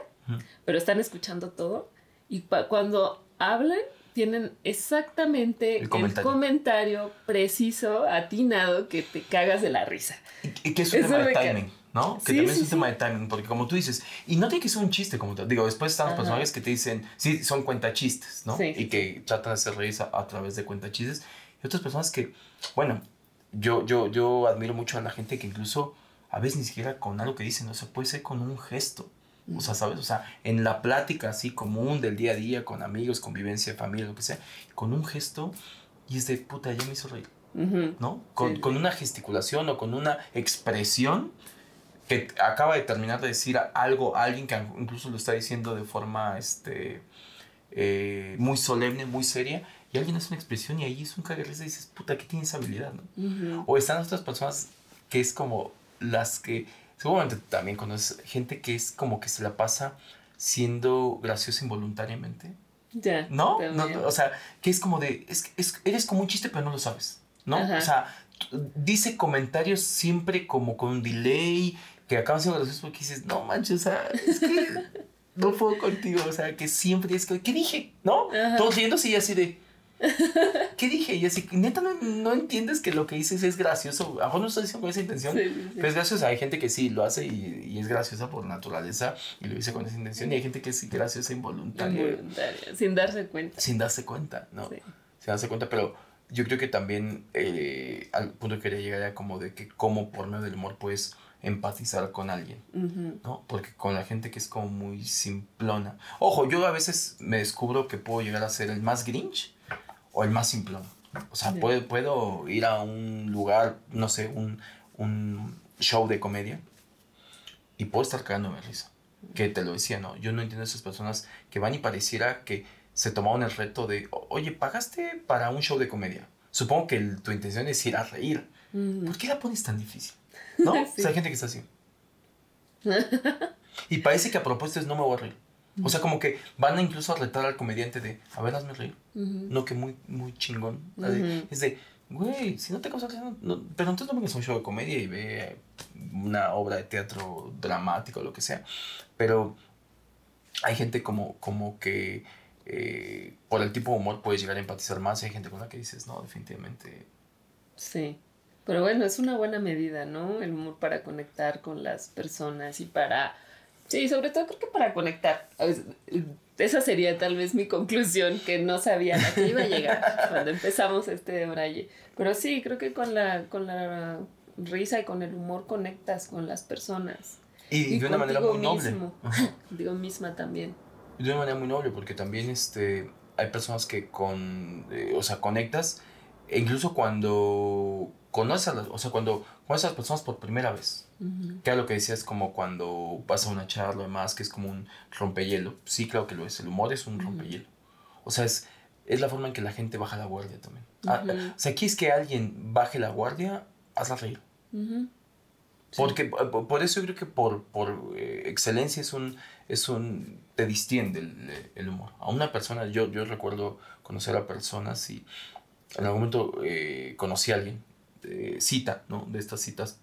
pero están escuchando todo, y cuando hablan tienen exactamente el comentario. preciso, atinado, que te cagas de la risa. Y, que es un tema de timing, ¿no? Que también es un tema de timing, porque como tú dices, y no tiene que ser un chiste, como te digo, después están los personajes que te dicen, sí, son cuentachistes, ¿no? y que tratan de hacer reír a, a través de cuentachistes, y otras personas que, bueno, yo, yo, yo admiro mucho a la gente que incluso a veces ni siquiera con algo que dicen, no se puede ser con un gesto. O sea, ¿sabes? O sea, en la plática así común del día a día, con amigos, convivencia, familia, lo que sea, con un gesto y es de puta, ya me hizo reír. ¿No? Con, con, una gesticulación o con una expresión que acaba de terminar de decir algo a alguien que incluso lo está diciendo de forma este, eh, muy solemne, muy seria, y alguien hace una expresión y ahí es un cague y dices, puta, ¿qué tiene esa habilidad? ¿no? O están otras personas que es como las que, seguramente también conoces gente que es como que se la pasa siendo graciosa involuntariamente. Ya. ¿No? ¿No? O sea, que es como de, es, es, eres como un chiste pero no lo sabes, ¿no? O sea, dice comentarios siempre como con un delay, que acaban siendo graciosos porque dices, no manches, o sea, es que no puedo contigo, o sea, que siempre es que, ¿qué dije? ¿No? Todos riéndose y así de, ¿qué dije? Y así, neta, no, no, entiendes que lo que dices es gracioso. A no estoy diciendo con esa intención, pero es gracioso. Hay gente que sí lo hace y, y, es graciosa por naturaleza y lo dice con esa intención. Y hay gente que es graciosa involuntaria. Involuntaria, sin darse cuenta. Sin darse cuenta, ¿no? Sin darse cuenta, pero yo creo que también eh, al punto que quería llegar era como de que cómo por medio del humor puedes empatizar con alguien, ¿no? Porque con la gente que es como muy simplona. Ojo, yo a veces me descubro que puedo llegar a ser el más grinch o el más simplón. O sea, puedo, puedo ir a un lugar, no sé, un, un show de comedia y puedo estar cagándome risa. Que te lo decía, ¿no? Yo no entiendo a esas personas que van y pareciera que se tomaron el reto de, oye, ¿pagaste para un show de comedia? Supongo que tu intención es ir a reír. ¿Por qué la pones tan difícil? ¿No? O sea, hay gente que está así. y parece que a propósito es no me voy a reír. O sea, como que van a incluso a retar al comediante de, a ver, hazme reír. No, que muy, muy chingón. Es de, güey, si no te causas no, pero entonces no vengas a un show de comedia y ve una obra de teatro dramático o lo que sea. Pero hay gente como, como que eh, por el tipo de humor puedes llegar a empatizar más. Y hay gente con la que dices, no, definitivamente. Sí. Pero bueno, es una buena medida, ¿no? El humor para conectar con las personas y para... Sí, sobre todo creo que para conectar. Esa sería tal vez mi conclusión, que no sabía a qué iba a llegar cuando empezamos este Braille. Pero sí, creo que con la, con la risa y con el humor conectas con las personas. Y, de una manera muy noble. Digo misma también. Y de una manera muy noble, porque también este, hay personas que con, eh, o sea, conectas, e incluso cuando conoces a las, o sea, cuando conoces a las personas por primera vez, que es lo que decías como cuando vas a una charla demás, que es como un rompehielo. Sí, claro que lo es, el humor es un rompehielo. O sea, es, es la forma en que la gente baja la guardia también. Ah, o sea, aquí es que alguien baje la guardia, hazla reír. Porque por eso yo creo que por, por eh, excelencia es un, es un, te distiende el, el, humor. A una persona, yo, yo recuerdo conocer a personas y en algún momento eh, conocí a alguien cita, ¿no? De estas citas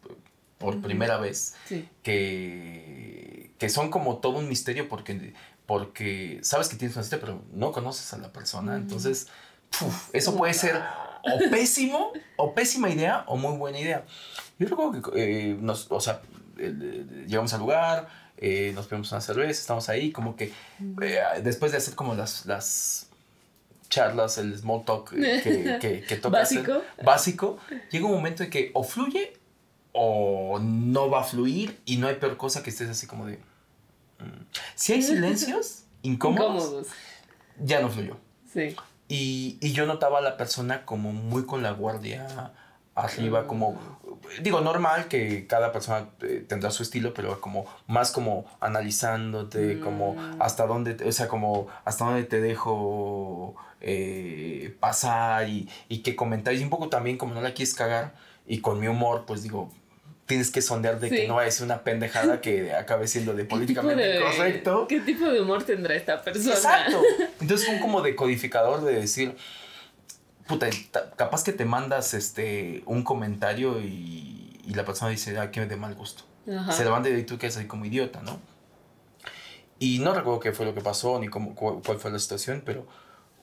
por primera vez, que, que son como todo un misterio porque, porque sabes que tienes una cita, pero no conoces a la persona, entonces eso puede ser o pésimo, o pésima idea, o muy buena idea. Yo recuerdo que, eh, nos, o sea, llegamos al lugar, eh, nos pedimos una cerveza, estamos ahí, como que eh, después de hacer como las, las charlas, el small talk que, que, que ¿Básico? básico, llega un momento en que o fluye o no va a fluir y no hay peor cosa que estés así como de... Mm". Si hay silencios incómodos, ya no fluyó. Sí. Y, y, yo notaba a la persona como muy con la guardia arriba, como, digo, normal que cada persona eh, tendrá su estilo, pero como más como analizándote, como mm. hasta dónde, o sea, como hasta dónde te dejo eh, pasar y, y qué comentarios, y un poco también como no la quieres cagar, y con mi humor, pues digo, tienes que sondear de que no es una pendejada que acabe siendo de políticamente correcto. ¿Qué tipo de humor tendrá esta persona? Exacto. Entonces, un como decodificador de decir, puta, capaz que te mandas este, un comentario y, y la persona dice, ah, qué de mal gusto. Se levanta y tú quedas ahí como idiota, ¿no? Y no recuerdo qué fue lo que pasó ni cómo, cuál fue la situación, pero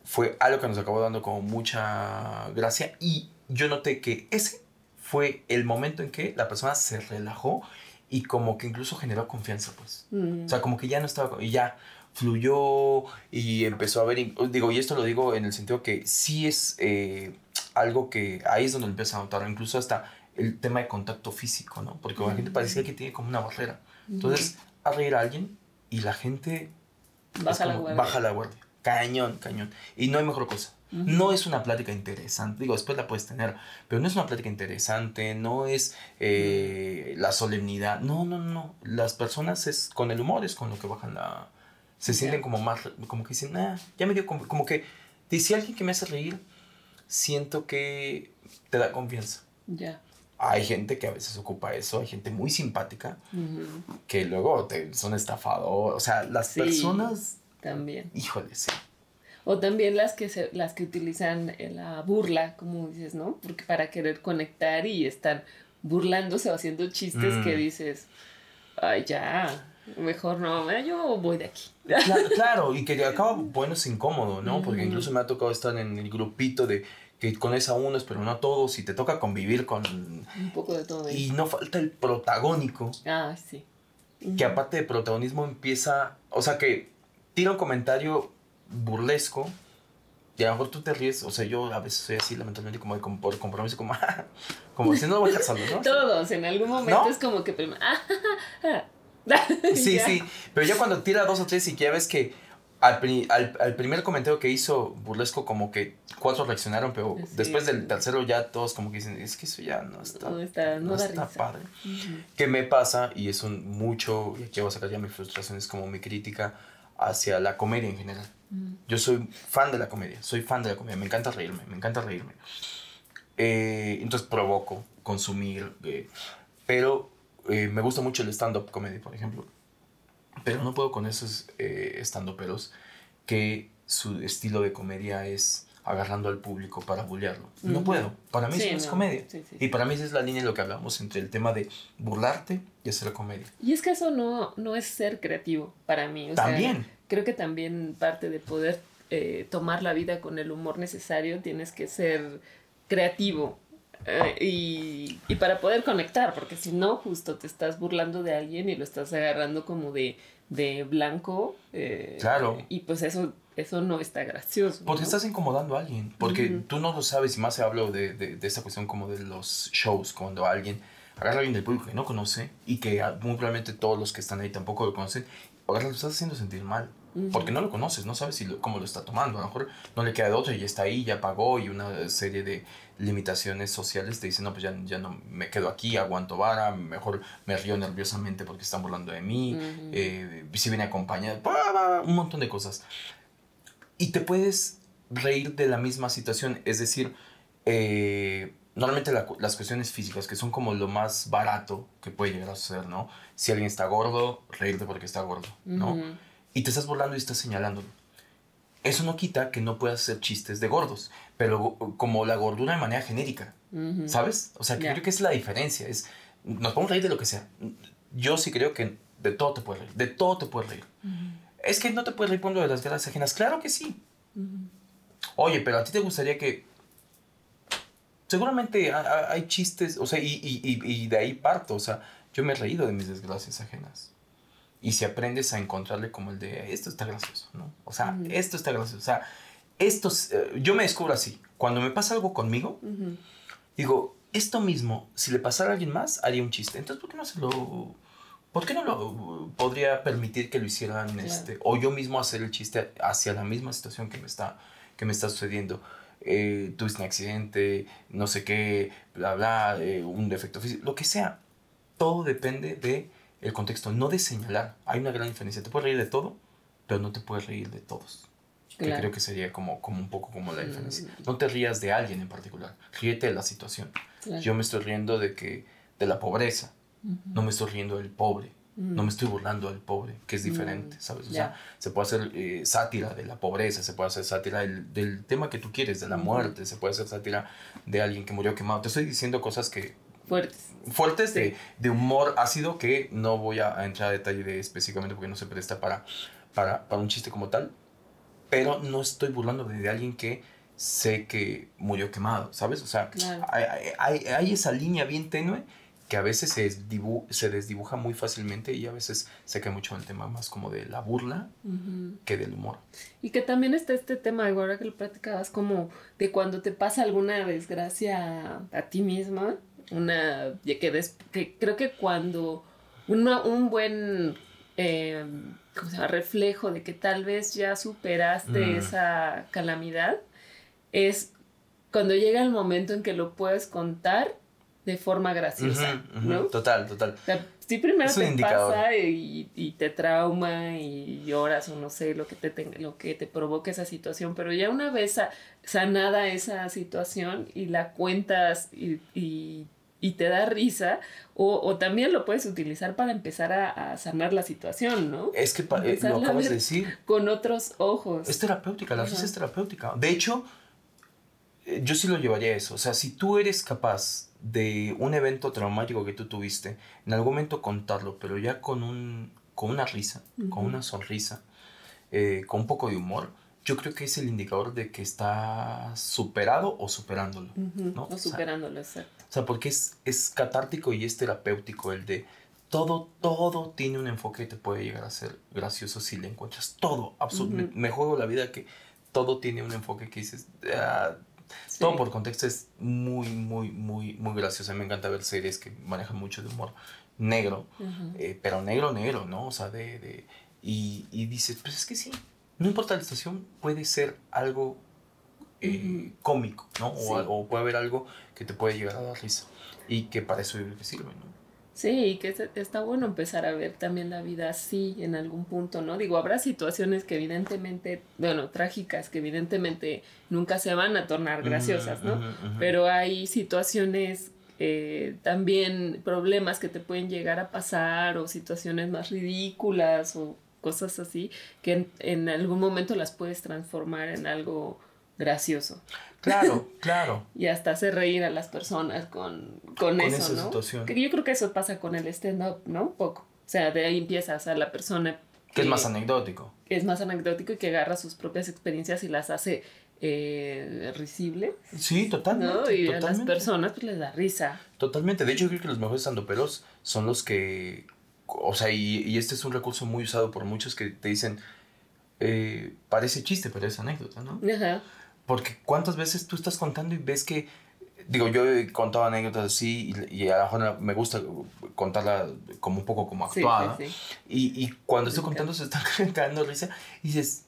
fue algo que nos acabó dando como mucha gracia y yo noté que ese fue el momento en que la persona se relajó y como que incluso generó confianza, pues. O sea, como que ya no estaba, y ya fluyó y empezó a ver, digo, y esto lo digo en el sentido que sí es eh, algo que ahí es donde empieza a notar, incluso hasta el tema de contacto físico, ¿no? Porque la gente parecía que tiene como una barrera. Entonces, a reír a alguien y la gente Baja la guardia. baja la guardia. Cañón, cañón. Y no hay mejor cosa. No es una plática interesante, digo, después la puedes tener, pero no es una plática interesante, no es eh, la solemnidad, no, no, no, las personas es con el humor, es con lo que bajan la... Se sienten como más, como que dicen, ah, ya me dio, como, como que, dice alguien que me hace reír, siento que te da confianza. Ya. Hay gente que a veces ocupa eso, hay gente muy simpática que luego te, son estafadores, o sea, las Sí. personas, También. híjole, sí. O también las que se, las que utilizan la burla, como dices, ¿no? Porque para querer conectar y están burlándose o haciendo chistes Mm. que dices, ay, ya, mejor no, eh, yo voy de aquí. Claro, claro, y que acaba poniéndose incómodo, ¿no? Porque incluso me ha tocado estar en el grupito de que conoces a unos, pero no a todos, y te toca convivir con... Un poco de todo. ahí. Y no falta el protagónico, Ah, sí. que aparte de protagonismo empieza, o sea, que tira un comentario burlesco, y a lo mejor tú te ríes, o sea, yo a veces soy así, lamentablemente, como, por compromiso, como, como diciendo, no voy a solo, ¿no? Todos, en algún momento ¿No? es como que primero. Ah, Sí, Ya. sí, pero ya cuando tira dos o tres y que ya ves que al, al, al primer comentario que hizo burlesco como que cuatro reaccionaron, pero Sí. después del tercero ya todos como que dicen, es que eso ya no está, No está- no da está risa. padre. Ujú. ¿Qué me pasa? Y es un mucho, y aquí voy a sacar ya mi frustración, es como mi crítica hacia la comedia en general. Mm. Yo soy fan de la comedia, soy fan de la comedia, me encanta reírme, me encanta reírme. Eh, entonces provoco consumir, eh, pero eh, me gusta mucho el stand-up comedy, por ejemplo. Pero no puedo con esos eh, stand-uperos que su estilo de comedia es agarrando al público para bullearlo. No puedo, para mí Sí, eso no es no. comedia. Sí, sí, Y para mí esa es la línea de lo que hablamos entre el tema de burlarte y hacer comedia. Y es que eso no, no es ser creativo para mí. O sea, También. creo que también parte de poder eh, tomar la vida con el humor necesario, tienes que ser creativo. eh, y, y para poder conectar, porque si no, justo te estás burlando de alguien y lo estás agarrando como de, de blanco. eh, Claro. Y pues eso, eso no está gracioso. Porque ¿no? estás incomodando a alguien. Porque Ujú. tú no lo sabes, y más se hablo de, de, de esta cuestión como de los shows, cuando alguien agarra a alguien del público que no conoce y que muy probablemente todos los que están ahí tampoco lo conocen, ahora lo estás haciendo sentir mal. Ujú. Porque no lo conoces, no sabes si lo- cómo lo está tomando. A lo mejor no le queda de otra y ya está ahí, ya pagó y una serie de limitaciones sociales te dicen, no, pues ya, ya no me quedo aquí, aguanto vara, mejor me río nerviosamente porque están burlando de mí, Ujú. eh, si viene acompañado, pa, pa, un montón de cosas. Y te puedes reír de la misma situación, es decir, eh, normalmente la las cuestiones físicas, que son como lo más barato que puede llegar a suceder, ¿no? Si alguien está gordo, reírte porque está gordo, ¿no? Y te estás burlando y estás señalándolo. Eso no quita que no puedas hacer chistes de gordos, pero como la gordura de manera genérica. ¿sabes? O sea, que Ya. creo que es la diferencia. Es, nos podemos reír de lo que sea. Yo sí creo que de todo te puedes reír, de todo te puedes reír. Ujú. Es que no te puedes reír por de las guerras ajenas. Claro que sí. Oye, pero a ti te gustaría que... Seguramente ha- ha- hay chistes, o sea, y, y- y- y de ahí parto, o sea, yo me he reído de mis desgracias ajenas. Y si aprendes a encontrarle como el de, esto está gracioso, ¿no? O sea, Ujú. esto está gracioso, o sea, esto, es- eh, yo me descubro así. Cuando me pasa algo conmigo, digo, esto mismo, si le pasara a alguien más, haría un chiste. Entonces, ¿por qué no se lo... ¿Por qué no lo podría permitir que lo hicieran Claro. este, o yo mismo hacer el chiste hacia la misma situación que me está, que me está sucediendo? Eh, tuviste un accidente, no sé qué, bla, bla, eh, un defecto físico, lo que sea. Todo depende de el contexto, no de señalar. Hay una gran diferencia. Te puedes reír de todo, pero no te puedes reír de todos. Que Claro. creo que sería como, como un poco como la diferencia. Mm. No te rías de alguien en particular, ríete de la situación. Claro. Yo me estoy riendo de que de la pobreza, No me estoy riendo del pobre, Mm. no me estoy burlando del pobre, que es diferente, Mm, ¿sabes? O sea, se puede hacer eh, sátira de la pobreza, se puede hacer sátira del, del tema que tú quieres, de la muerte, se puede hacer sátira de alguien que murió quemado. Te estoy diciendo cosas que Fuertes. fuertes Sí. de, de humor ácido que no voy a, entrar a detalle de específicamente porque no se presta para, para, para un chiste como tal, pero no estoy burlando de, alguien que sé que murió quemado, ¿sabes? O sea, Claro. hay, hay- hay, hay esa línea bien tenue que a veces se, se desdibuja muy fácilmente y a veces se cae mucho en el tema más como de la burla que del humor. Y que también está este tema, ahora que lo platicabas, como de cuando te pasa alguna desgracia a ti misma, una que, des- que creo que cuando una- un buen em, ¿cómo se llama? reflejo de que tal vez ya superaste Mm. esa calamidad, es cuando llega el momento en que lo puedes contar de forma graciosa, ¿no? Total, total. O sea, sí, primero Es te indicador. pasa y, y te trauma y lloras o no sé lo que te, tenga- lo que te provoque esa situación, pero ya una vez sa- sanada esa situación y la cuentas y, y- y te da risa, o, o también lo puedes utilizar para empezar a, a sanar la situación, ¿no? Es que eh, lo acabas de decir. Con otros ojos. Es terapéutica, la risa es terapéutica. De hecho, yo sí lo llevaría a eso. O sea, si tú eres capaz de un evento traumático que tú tuviste, en algún momento contarlo, pero ya con, un, con una risa, con una sonrisa, eh, con un poco de humor, yo creo que es el indicador de que está superado o superándolo. ¿no? O O sea, superándolo, exacto. O sea, porque es, es catártico y es terapéutico el de todo, todo tiene un enfoque que te puede llegar a ser gracioso si le encuentras todo. absolutamente. Me juego la vida que todo tiene un enfoque que dices, ah, Sí. todo por contexto es muy, muy, muy, muy gracioso. A mí me encanta ver series que manejan mucho de humor negro, eh, pero negro, negro, ¿no? O sea, de... de y, y dices, pues es que sí, no importa la situación, puede ser algo eh, cómico, ¿no? O, Sí. o puede haber algo que te puede llegar a dar risa. Y que para eso sirve, ¿no? Sí, y que es- está bueno empezar a ver también la vida así en algún punto, ¿no? Digo, habrá situaciones que evidentemente, bueno, trágicas, que evidentemente nunca se van a tornar graciosas, ¿no? Pero hay situaciones, eh, también problemas que te pueden llegar a pasar o situaciones más ridículas o cosas así, que en, en algún momento las puedes transformar en algo gracioso Claro, claro. y hasta hacer reír a las personas con, con, Con eso, esa ¿no? situación. Que yo creo que eso pasa con el stand-up, ¿no? Poco. O sea, de ahí empiezas a la persona Que es más anecdótico. es más anecdótico y que agarra sus propias experiencias y las hace eh, risible, Sí, totalmente. ¿no? Y a las personas pues les da risa. Totalmente. De hecho, yo creo que los mejores sandoperos son los que. O sea, y, y este es un recurso muy usado por muchos que te dicen. eh, parece chiste, pero es anécdota, ¿no? Ajá. Porque cuántas veces tú estás contando y ves que. Digo, yo he contado anécdotas así y, y a lo mejor me gusta contarla como un poco como actuada. sí, sí. Y, y cuando estoy contando se está cagando risa y dices,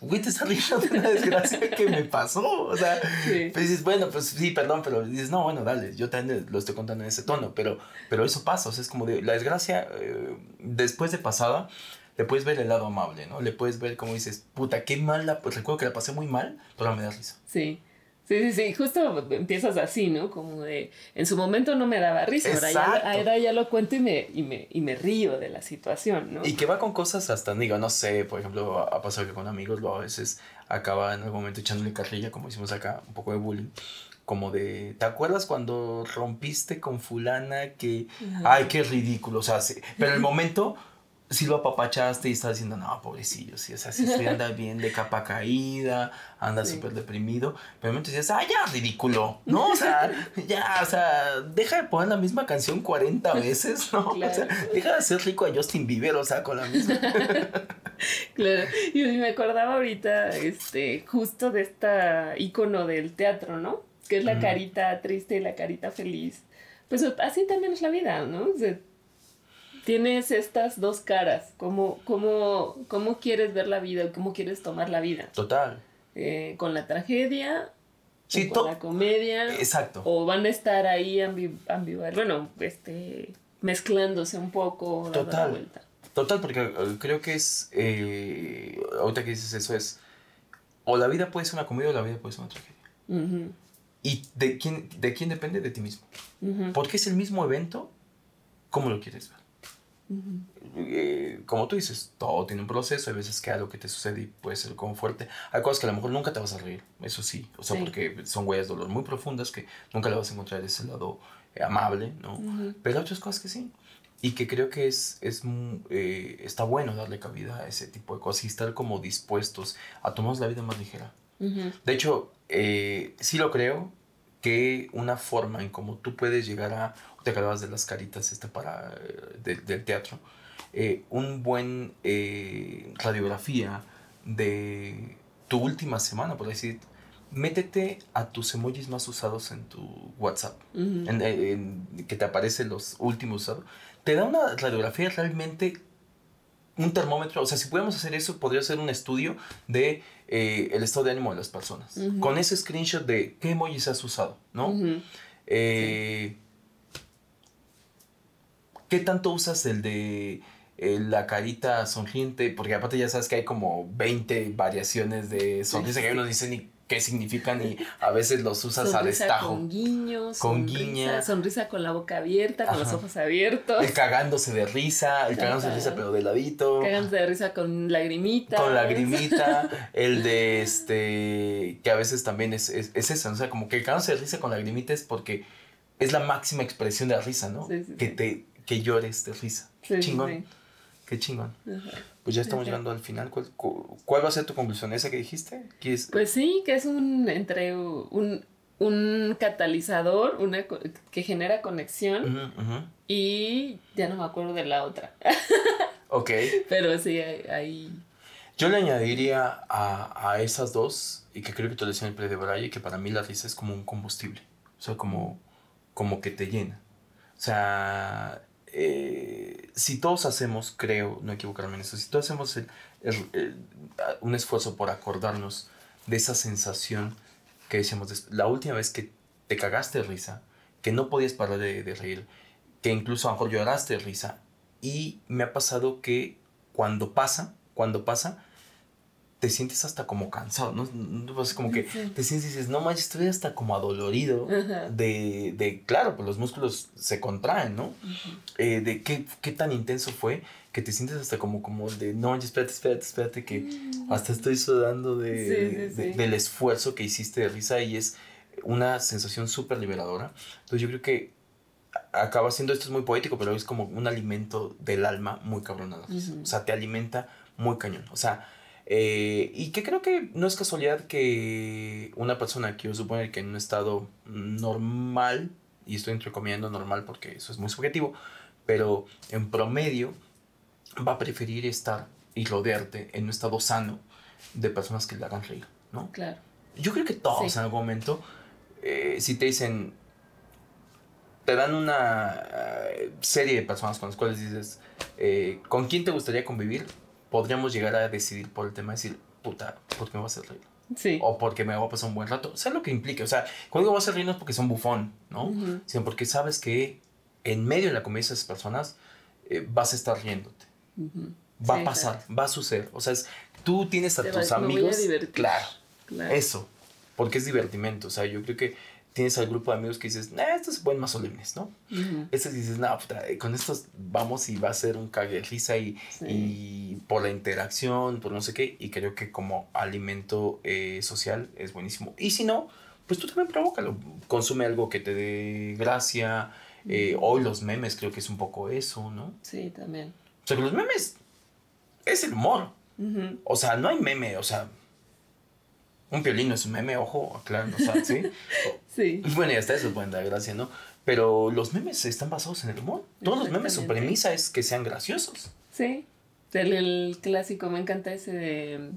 güey, te estás riendo de una desgracia que me pasó. O sea, Sí. pues dices, bueno, pues sí, perdón, pero dices, no, bueno, dale, yo también lo estoy contando en ese tono, pero, pero eso pasa, o sea, es como de la desgracia, eh, después de pasada, le puedes ver el lado amable, ¿no? Le puedes ver como dices, puta, qué mal, la, pues recuerdo que la pasé muy mal, pero me da risa. Sí. Sí, sí, sí, justo empiezas así, ¿no? Como de, en su momento no me daba risa, ahora ya, ahora ya lo cuento y me, y, me, y me río de la situación, ¿no? Y que va con cosas hasta, digo, no sé, por ejemplo, ha pasado que con amigos lo a veces acaba en algún momento echándole carrilla, como hicimos acá, un poco de bullying. Como de, ¿te acuerdas cuando rompiste con fulana que, Ajá. ay, qué ridículo, o sea, sí, pero el momento sí lo apapachaste y estás diciendo, no, pobrecillo, sí, o sea, sí, sí anda bien de capa caída, anda Sí. súper deprimido, pero momento dices, ah, ya, ridículo, ¿no? O sea, ya, o sea, deja de poner la misma canción 40 veces, ¿no? O sea, deja de hacer rico a Justin Bieber, o sea, con la misma. Claro, y me acordaba ahorita, este, justo de esta icono del teatro, ¿no? Que es la carita triste y la carita feliz. Pues así también es la vida, ¿no? O sea, tienes estas dos caras, ¿cómo, cómo, cómo quieres ver la vida, cómo quieres tomar la vida? Total. Eh, ¿Con la tragedia? Sí, o con la comedia? Exacto. ¿O van a estar ahí ambi ambival- bueno, este, mezclándose un poco, dando la Total. vuelta? Total, porque eh, creo que es, eh, ahorita que dices eso es, o la vida puede ser una comedia o la vida puede ser una tragedia. Ujú, ¿Y de quién, de quién depende? De ti mismo. Porque es el mismo evento, ¿cómo lo quieres ver? Eh, como tú dices, todo tiene un proceso, hay veces que algo que te sucede y puede ser como fuerte. Hay cosas que a lo mejor nunca te vas a reír, eso sí, o sea, Sí. porque son huellas de dolor muy profundas que nunca le vas a encontrar ese lado eh, amable, ¿no? Pero hay otras cosas que sí. Y que creo que es, es mm, eh, está bueno darle cabida a ese tipo de cosas y estar como dispuestos a tomarnos la vida más ligera. De hecho, sí lo creo que una forma en cómo tú puedes llegar a, te hablabas de las caritas esta para, eh, de- del teatro, eh, un buen eh, radiografía de tu última semana, por decir, métete a tus emojis más usados en tu WhatsApp, ujú. en- en- que te aparecen los últimos usados, te da una radiografía realmente un termómetro, o sea, si pudiéramos hacer eso, podría ser un estudio de eh, el estado de ánimo de las personas. Con ese screenshot de qué emojis has usado, ¿no? Eh, ¿Qué tanto usas el de eh, la carita sonriente? Porque aparte ya sabes que hay como 20 variaciones de sonrisa que uno dice ni qué significan y a veces los usas a destajo. Con guiños. Con sonrisa, Sonrisa con la boca abierta, con los ojos abiertos. El cagándose de risa, el cagándose de risa pero de ladito. Cagándose de risa con lagrimita. Con lagrimita. el de este, que a veces también es, es, eso, o sea, como que el cagándose de risa con lagrimita es porque es la máxima expresión de la risa, ¿no? que te que llores de risa. chingón. Qué chingón. Pues ya estamos llegando al final. ¿Cuál, va a ser tu conclusión? ¿Esa que dijiste? Pues sí, que es un entre un, un catalizador una, que genera conexión y ya no me acuerdo de la otra. ok. Pero sí, hay... Yo le añadiría a, a, esas dos, y que creo que te lo decía en el de Braille, que para mí la risa es como un combustible. O sea, como, como que te llena. O sea, eh, si todos hacemos, creo, no equivocarme en eso, si todos hacemos un esfuerzo por acordarnos de esa sensación que decíamos, la última vez que te cagaste de risa, que no podías parar de, de reír, que incluso a lo mejor lloraste de risa, y me ha pasado que cuando pasa, cuando pasa, te sientes hasta como cansado, ¿no? Pues como que te sientes y dices, no manches, estoy hasta como adolorido de, de, claro, pues los músculos se contraen, ¿no? Eh, de qué, qué, tan intenso fue que te sientes hasta como, como de, no manches, espérate, espérate, espérate, que mm. hasta estoy sudando de, del esfuerzo que hiciste de risa y es una sensación súper liberadora. Entonces yo creo que acaba siendo, esto es muy poético, pero es como un alimento del alma muy cabrón. O sea, te alimenta muy cañón. O sea, eh, y que creo que no es casualidad que una persona que yo suponer que en un estado normal, y estoy entrecomillando normal porque eso es muy subjetivo, pero en promedio va a preferir estar y rodearte en un estado sano de personas que le hagan reír, ¿no? Claro. Yo creo que todos en algún momento, eh, si te dicen, te dan una eh, serie de personas con las cuales dices, ¿con quién te gustaría convivir? Podríamos llegar a decidir por el tema de decir, puta, ¿por qué me vas a hacer reír? Sí. O porque me voy a pasar un buen rato. Sea lo que implique. O sea, cuando vas a hacer reír no es porque son bufón, ¿no? Sino porque sabes que en medio de la comedia de esas personas eh, vas a estar riéndote. Va a pasar, va a suceder. O sea, es, tú tienes a tus amigos. Claro, claro. Eso. Porque es divertimento. O sea, yo creo que tienes al grupo de amigos que dices, nah, estos se pueden más solemnes, ¿no? Uh Estos dices, no, eh, con estos vamos y va a ser un cague risa y, y, por la interacción, por no sé qué, y creo que como alimento eh, social es buenísimo. Y si no, pues tú también provócalo, consume algo que te dé gracia. Eh, hoy los memes creo que es un poco eso, ¿no? Sí, también. O sea, que los memes es el humor. O sea, no hay meme, o sea, un piolín es un meme, ojo, claro, ¿no ¿sí? sí. Bueno, y hasta eso pueden dar gracia, ¿no? Pero los memes están basados en el humor. Todos los memes, su premisa es que sean graciosos. Sí. El, clásico, me encanta ese de.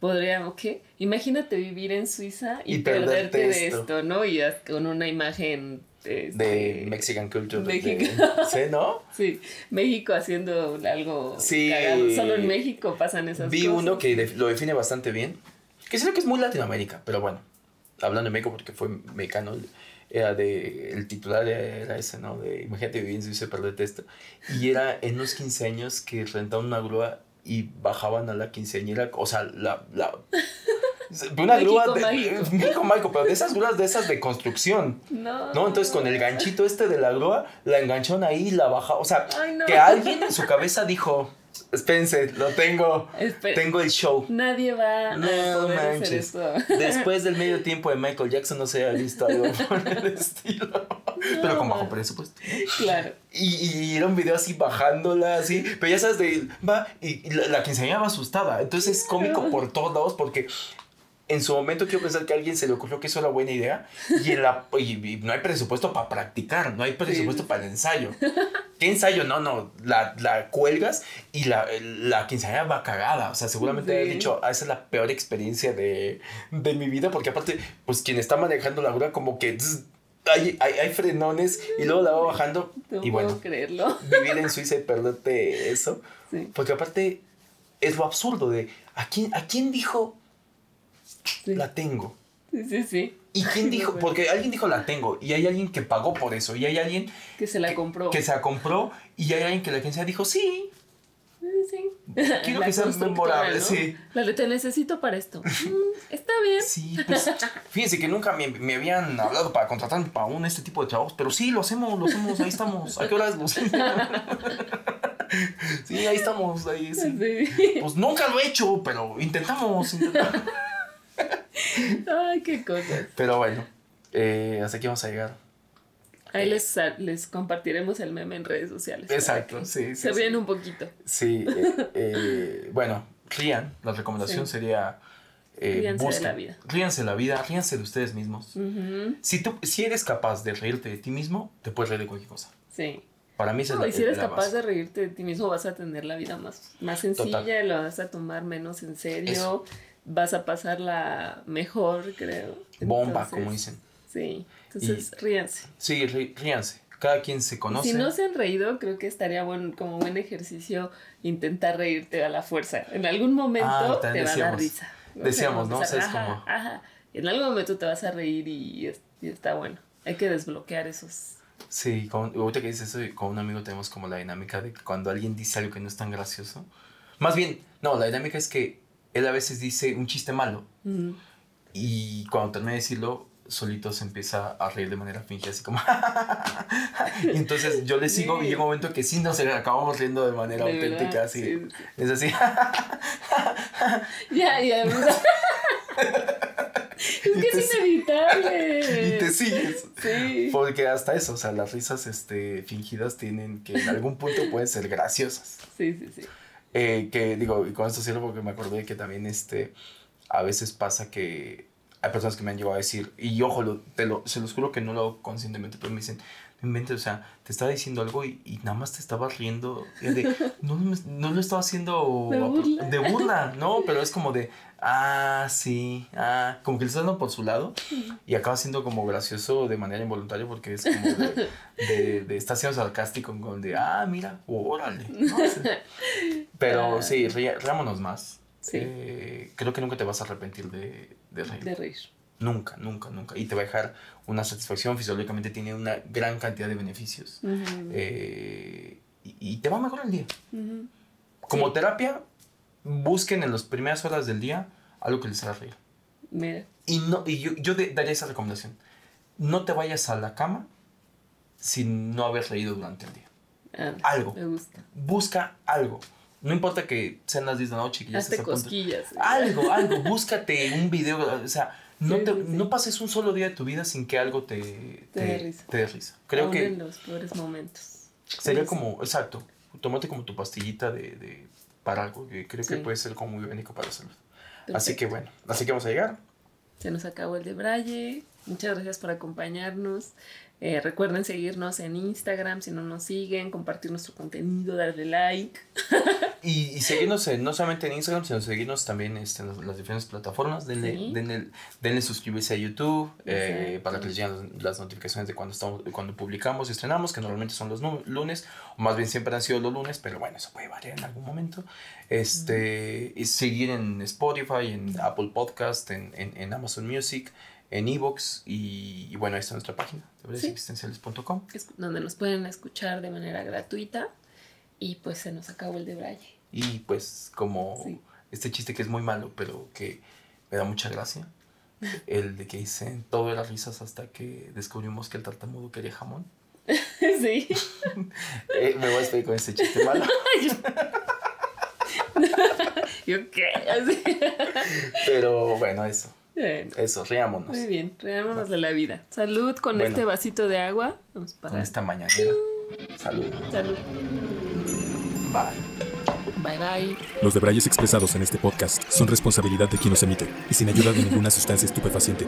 Podríamos, ¿qué? Imagínate vivir en Suiza y, perderte, de esto, ¿no? Y con una imagen este, de Mexican Culture. México. ¿Sí, no? Sí, México haciendo algo sí. Solo en México pasan esas Vi cosas. Vi uno que lo define bastante bien, que creo que es muy Latinoamérica, pero bueno, hablando de México porque fue mexicano, era de, el titular era ese, ¿no? De imagínate vivir en Suiza perderte esto. Y era en unos 15 años que rentaban una grúa y bajaban a la quinceañera, o sea, la... la una grúa de México mágico, pero de esas grúas de esas de construcción. No. ¿no? Entonces con el ganchito este de la grúa la engancharon ahí y la bajaron. O sea, que alguien en su cabeza dijo, Espérense, lo tengo. tengo el show. Nadie va no, a poder hacer esto. Después del medio tiempo de Michael Jackson no se ha visto algo por el estilo. pero con bajo presupuesto. Claro. Y, y, era un video así bajándola, así. Pero ya sabes, de, va, y, la, la quinceañera va asustada. Entonces es cómico por todos lados porque en su momento quiero pensar que a alguien se le ocurrió que eso era buena idea y, en la, y, no hay presupuesto para practicar, no hay presupuesto para el ensayo. ¿Qué ensayo? No, no, la, la cuelgas y la, la quinceañera va cagada. O sea, seguramente he dicho, ah, esa es la peor experiencia de, de, mi vida porque aparte, pues quien está manejando la grúa como que... hay, hay, hay frenones y luego la va bajando. No y bueno, puedo creerlo. vivir en Suiza y perderte eso. Sí, Porque aparte es lo absurdo de ¿a quién, a quién dijo sí, la tengo? sí, sí, sí. ¿Y quién dijo? Porque alguien dijo la tengo y hay alguien que pagó por eso y hay alguien Que se la compró. que se la compró y hay alguien que la agencia dijo sí. Sí. Quiero La que sea memorable, ¿no? sí. La te necesito para esto. Mm, está bien. Sí, pues fíjense que nunca me, me habían hablado para contratar para un este tipo de trabajos, pero sí, lo hacemos, lo hacemos, ahí estamos. ¿A qué horas lo hacemos? Sí, ahí estamos, ahí sí. Sí. Pues nunca lo he hecho, pero intentamos, intentamos. Ay, qué cosas. Pero bueno, eh, hasta aquí vamos a llegar. Ahí les, les compartiremos el meme en redes sociales. Exacto, sí, sí, Se sí. ríen un poquito. Sí, eh, eh, bueno, rían, la recomendación Sí. sería... Eh, Ríanse de busquen- la vida. Ríanse de la vida, ríanse de ustedes mismos. Si, tú, si eres capaz de reírte de ti mismo, te puedes reír de cualquier cosa. Sí. Para mí esa No, es y si eres capaz base. de reírte de ti mismo, vas a tener la vida más, más sencilla, Total. lo vas a tomar menos en serio, Eso. Vas a pasarla mejor, creo. Bomba, como dicen. Sí, entonces ríanse. Sí, rí- ríanse. Cada quien se conoce. Si no se han reído, creo que estaría buen, como buen ejercicio intentar reírte a la fuerza. En algún momento Ah, te va a dar decíamos. risa. O sea, Decíamos, ¿no? O sea, es ajá, como- ajá. En algún momento te vas a reír y, y está bueno. Hay que desbloquear esos. Sí, con, ahorita que dices eso, con un amigo tenemos como la dinámica de que cuando alguien dice algo que no es tan gracioso. Más bien, no, la dinámica es que él a veces dice un chiste malo y cuando termina de decirlo, solito se empieza a reír de manera fingida, así como. y entonces yo le sigo y llega un momento que sí nos acabamos riendo de manera De auténtica, verdad, así. sí, sí. Es así. Ya, ya. es que es inevitable. y te sigues. Sí. Porque hasta eso, o sea, las risas este, fingidas tienen que en algún punto pueden ser graciosas. Sí, sí, sí. Eh, que digo, y con esto cierro porque me acordé que también este, a veces pasa que hay personas que me han llegado a decir, y ojo, lo, te lo, se los juro que no lo hago conscientemente, pero me dicen, inventes, o sea, te estaba diciendo algo y, y nada más te estabas riendo. De, no, no lo estaba haciendo ¿De burla? de burla, no, pero es como de, ah, sí, ah, como que le está dando por su lado y acaba siendo como gracioso de manera involuntaria porque es como de, de, de está siendo sarcástico, como de, ah, mira, órale. ¿no? Pero Ah. sí, riámonos más. Sí. Eh, creo que nunca te vas a arrepentir de, de reír. De reír. Nunca, nunca, nunca. Y te va a dejar una satisfacción. Fisiológicamente tiene una gran cantidad de beneficios. Eh, y, y te va mejor el día. Como Sí. terapia, busquen en las primeras horas del día algo que les haga reír. Mira. Y, no, y yo, yo de- daría esa recomendación. No te vayas a la cama sin no haber reído durante el día. ah, Algo. Me gusta. Busca algo. No importa que sean las 10 de la noche y que ya Hazte estés a punto. cosquillas. Algo, algo. Búscate un video. O sea, no, Sí, te- sí, no pases un solo día de tu vida sin que algo te, Te dé risa. te dé risa. Creo Aún que en los peores momentos. sería Sí. como, exacto, tómate como tu pastillita de, de- para algo que creo que puede ser como muy benéfico para la salud. Así Perfecto. que bueno, así que vamos a llegar. Se nos acabó el de Braille. Muchas gracias por acompañarnos. Eh, recuerden seguirnos en Instagram si no nos siguen, compartir nuestro contenido, darle like. Y, y seguirnos en- no solamente en Instagram, sino seguirnos también este, en las, diferentes plataformas. Denle, Sí. denle, denle suscribirse a YouTube eh, para que les lleguen las, notificaciones de cuando, estamos, cuando publicamos y estrenamos, que normalmente son los lunes, o más bien siempre han sido los lunes, pero bueno, eso puede variar en algún momento. Este, y seguir en Spotify, en Apple Podcast, en, en, en Amazon Music, en Evox y, y bueno, ahí está nuestra página, Sí. existenciales.com. es donde nos pueden escuchar de manera gratuita. Y pues se nos acabó el de Braille. Y pues como Sí. este chiste que es muy malo, pero que me da mucha gracia. El de que dicen todo era risas hasta que descubrimos que el tartamudo quería jamón. sí. Eh, me voy a despedir con este chiste malo. ¿Yo qué? Pero bueno, eso. Eso, riámonos. muy bien, reámonos de la vida. Salud con Bueno. este vasito de agua. Vamos para. Con esta mañanera. Salud. Salud. Bye. Bye bye. Los debrayes expresados en este podcast son responsabilidad de quien los emite y sin ayuda de ninguna sustancia estupefaciente.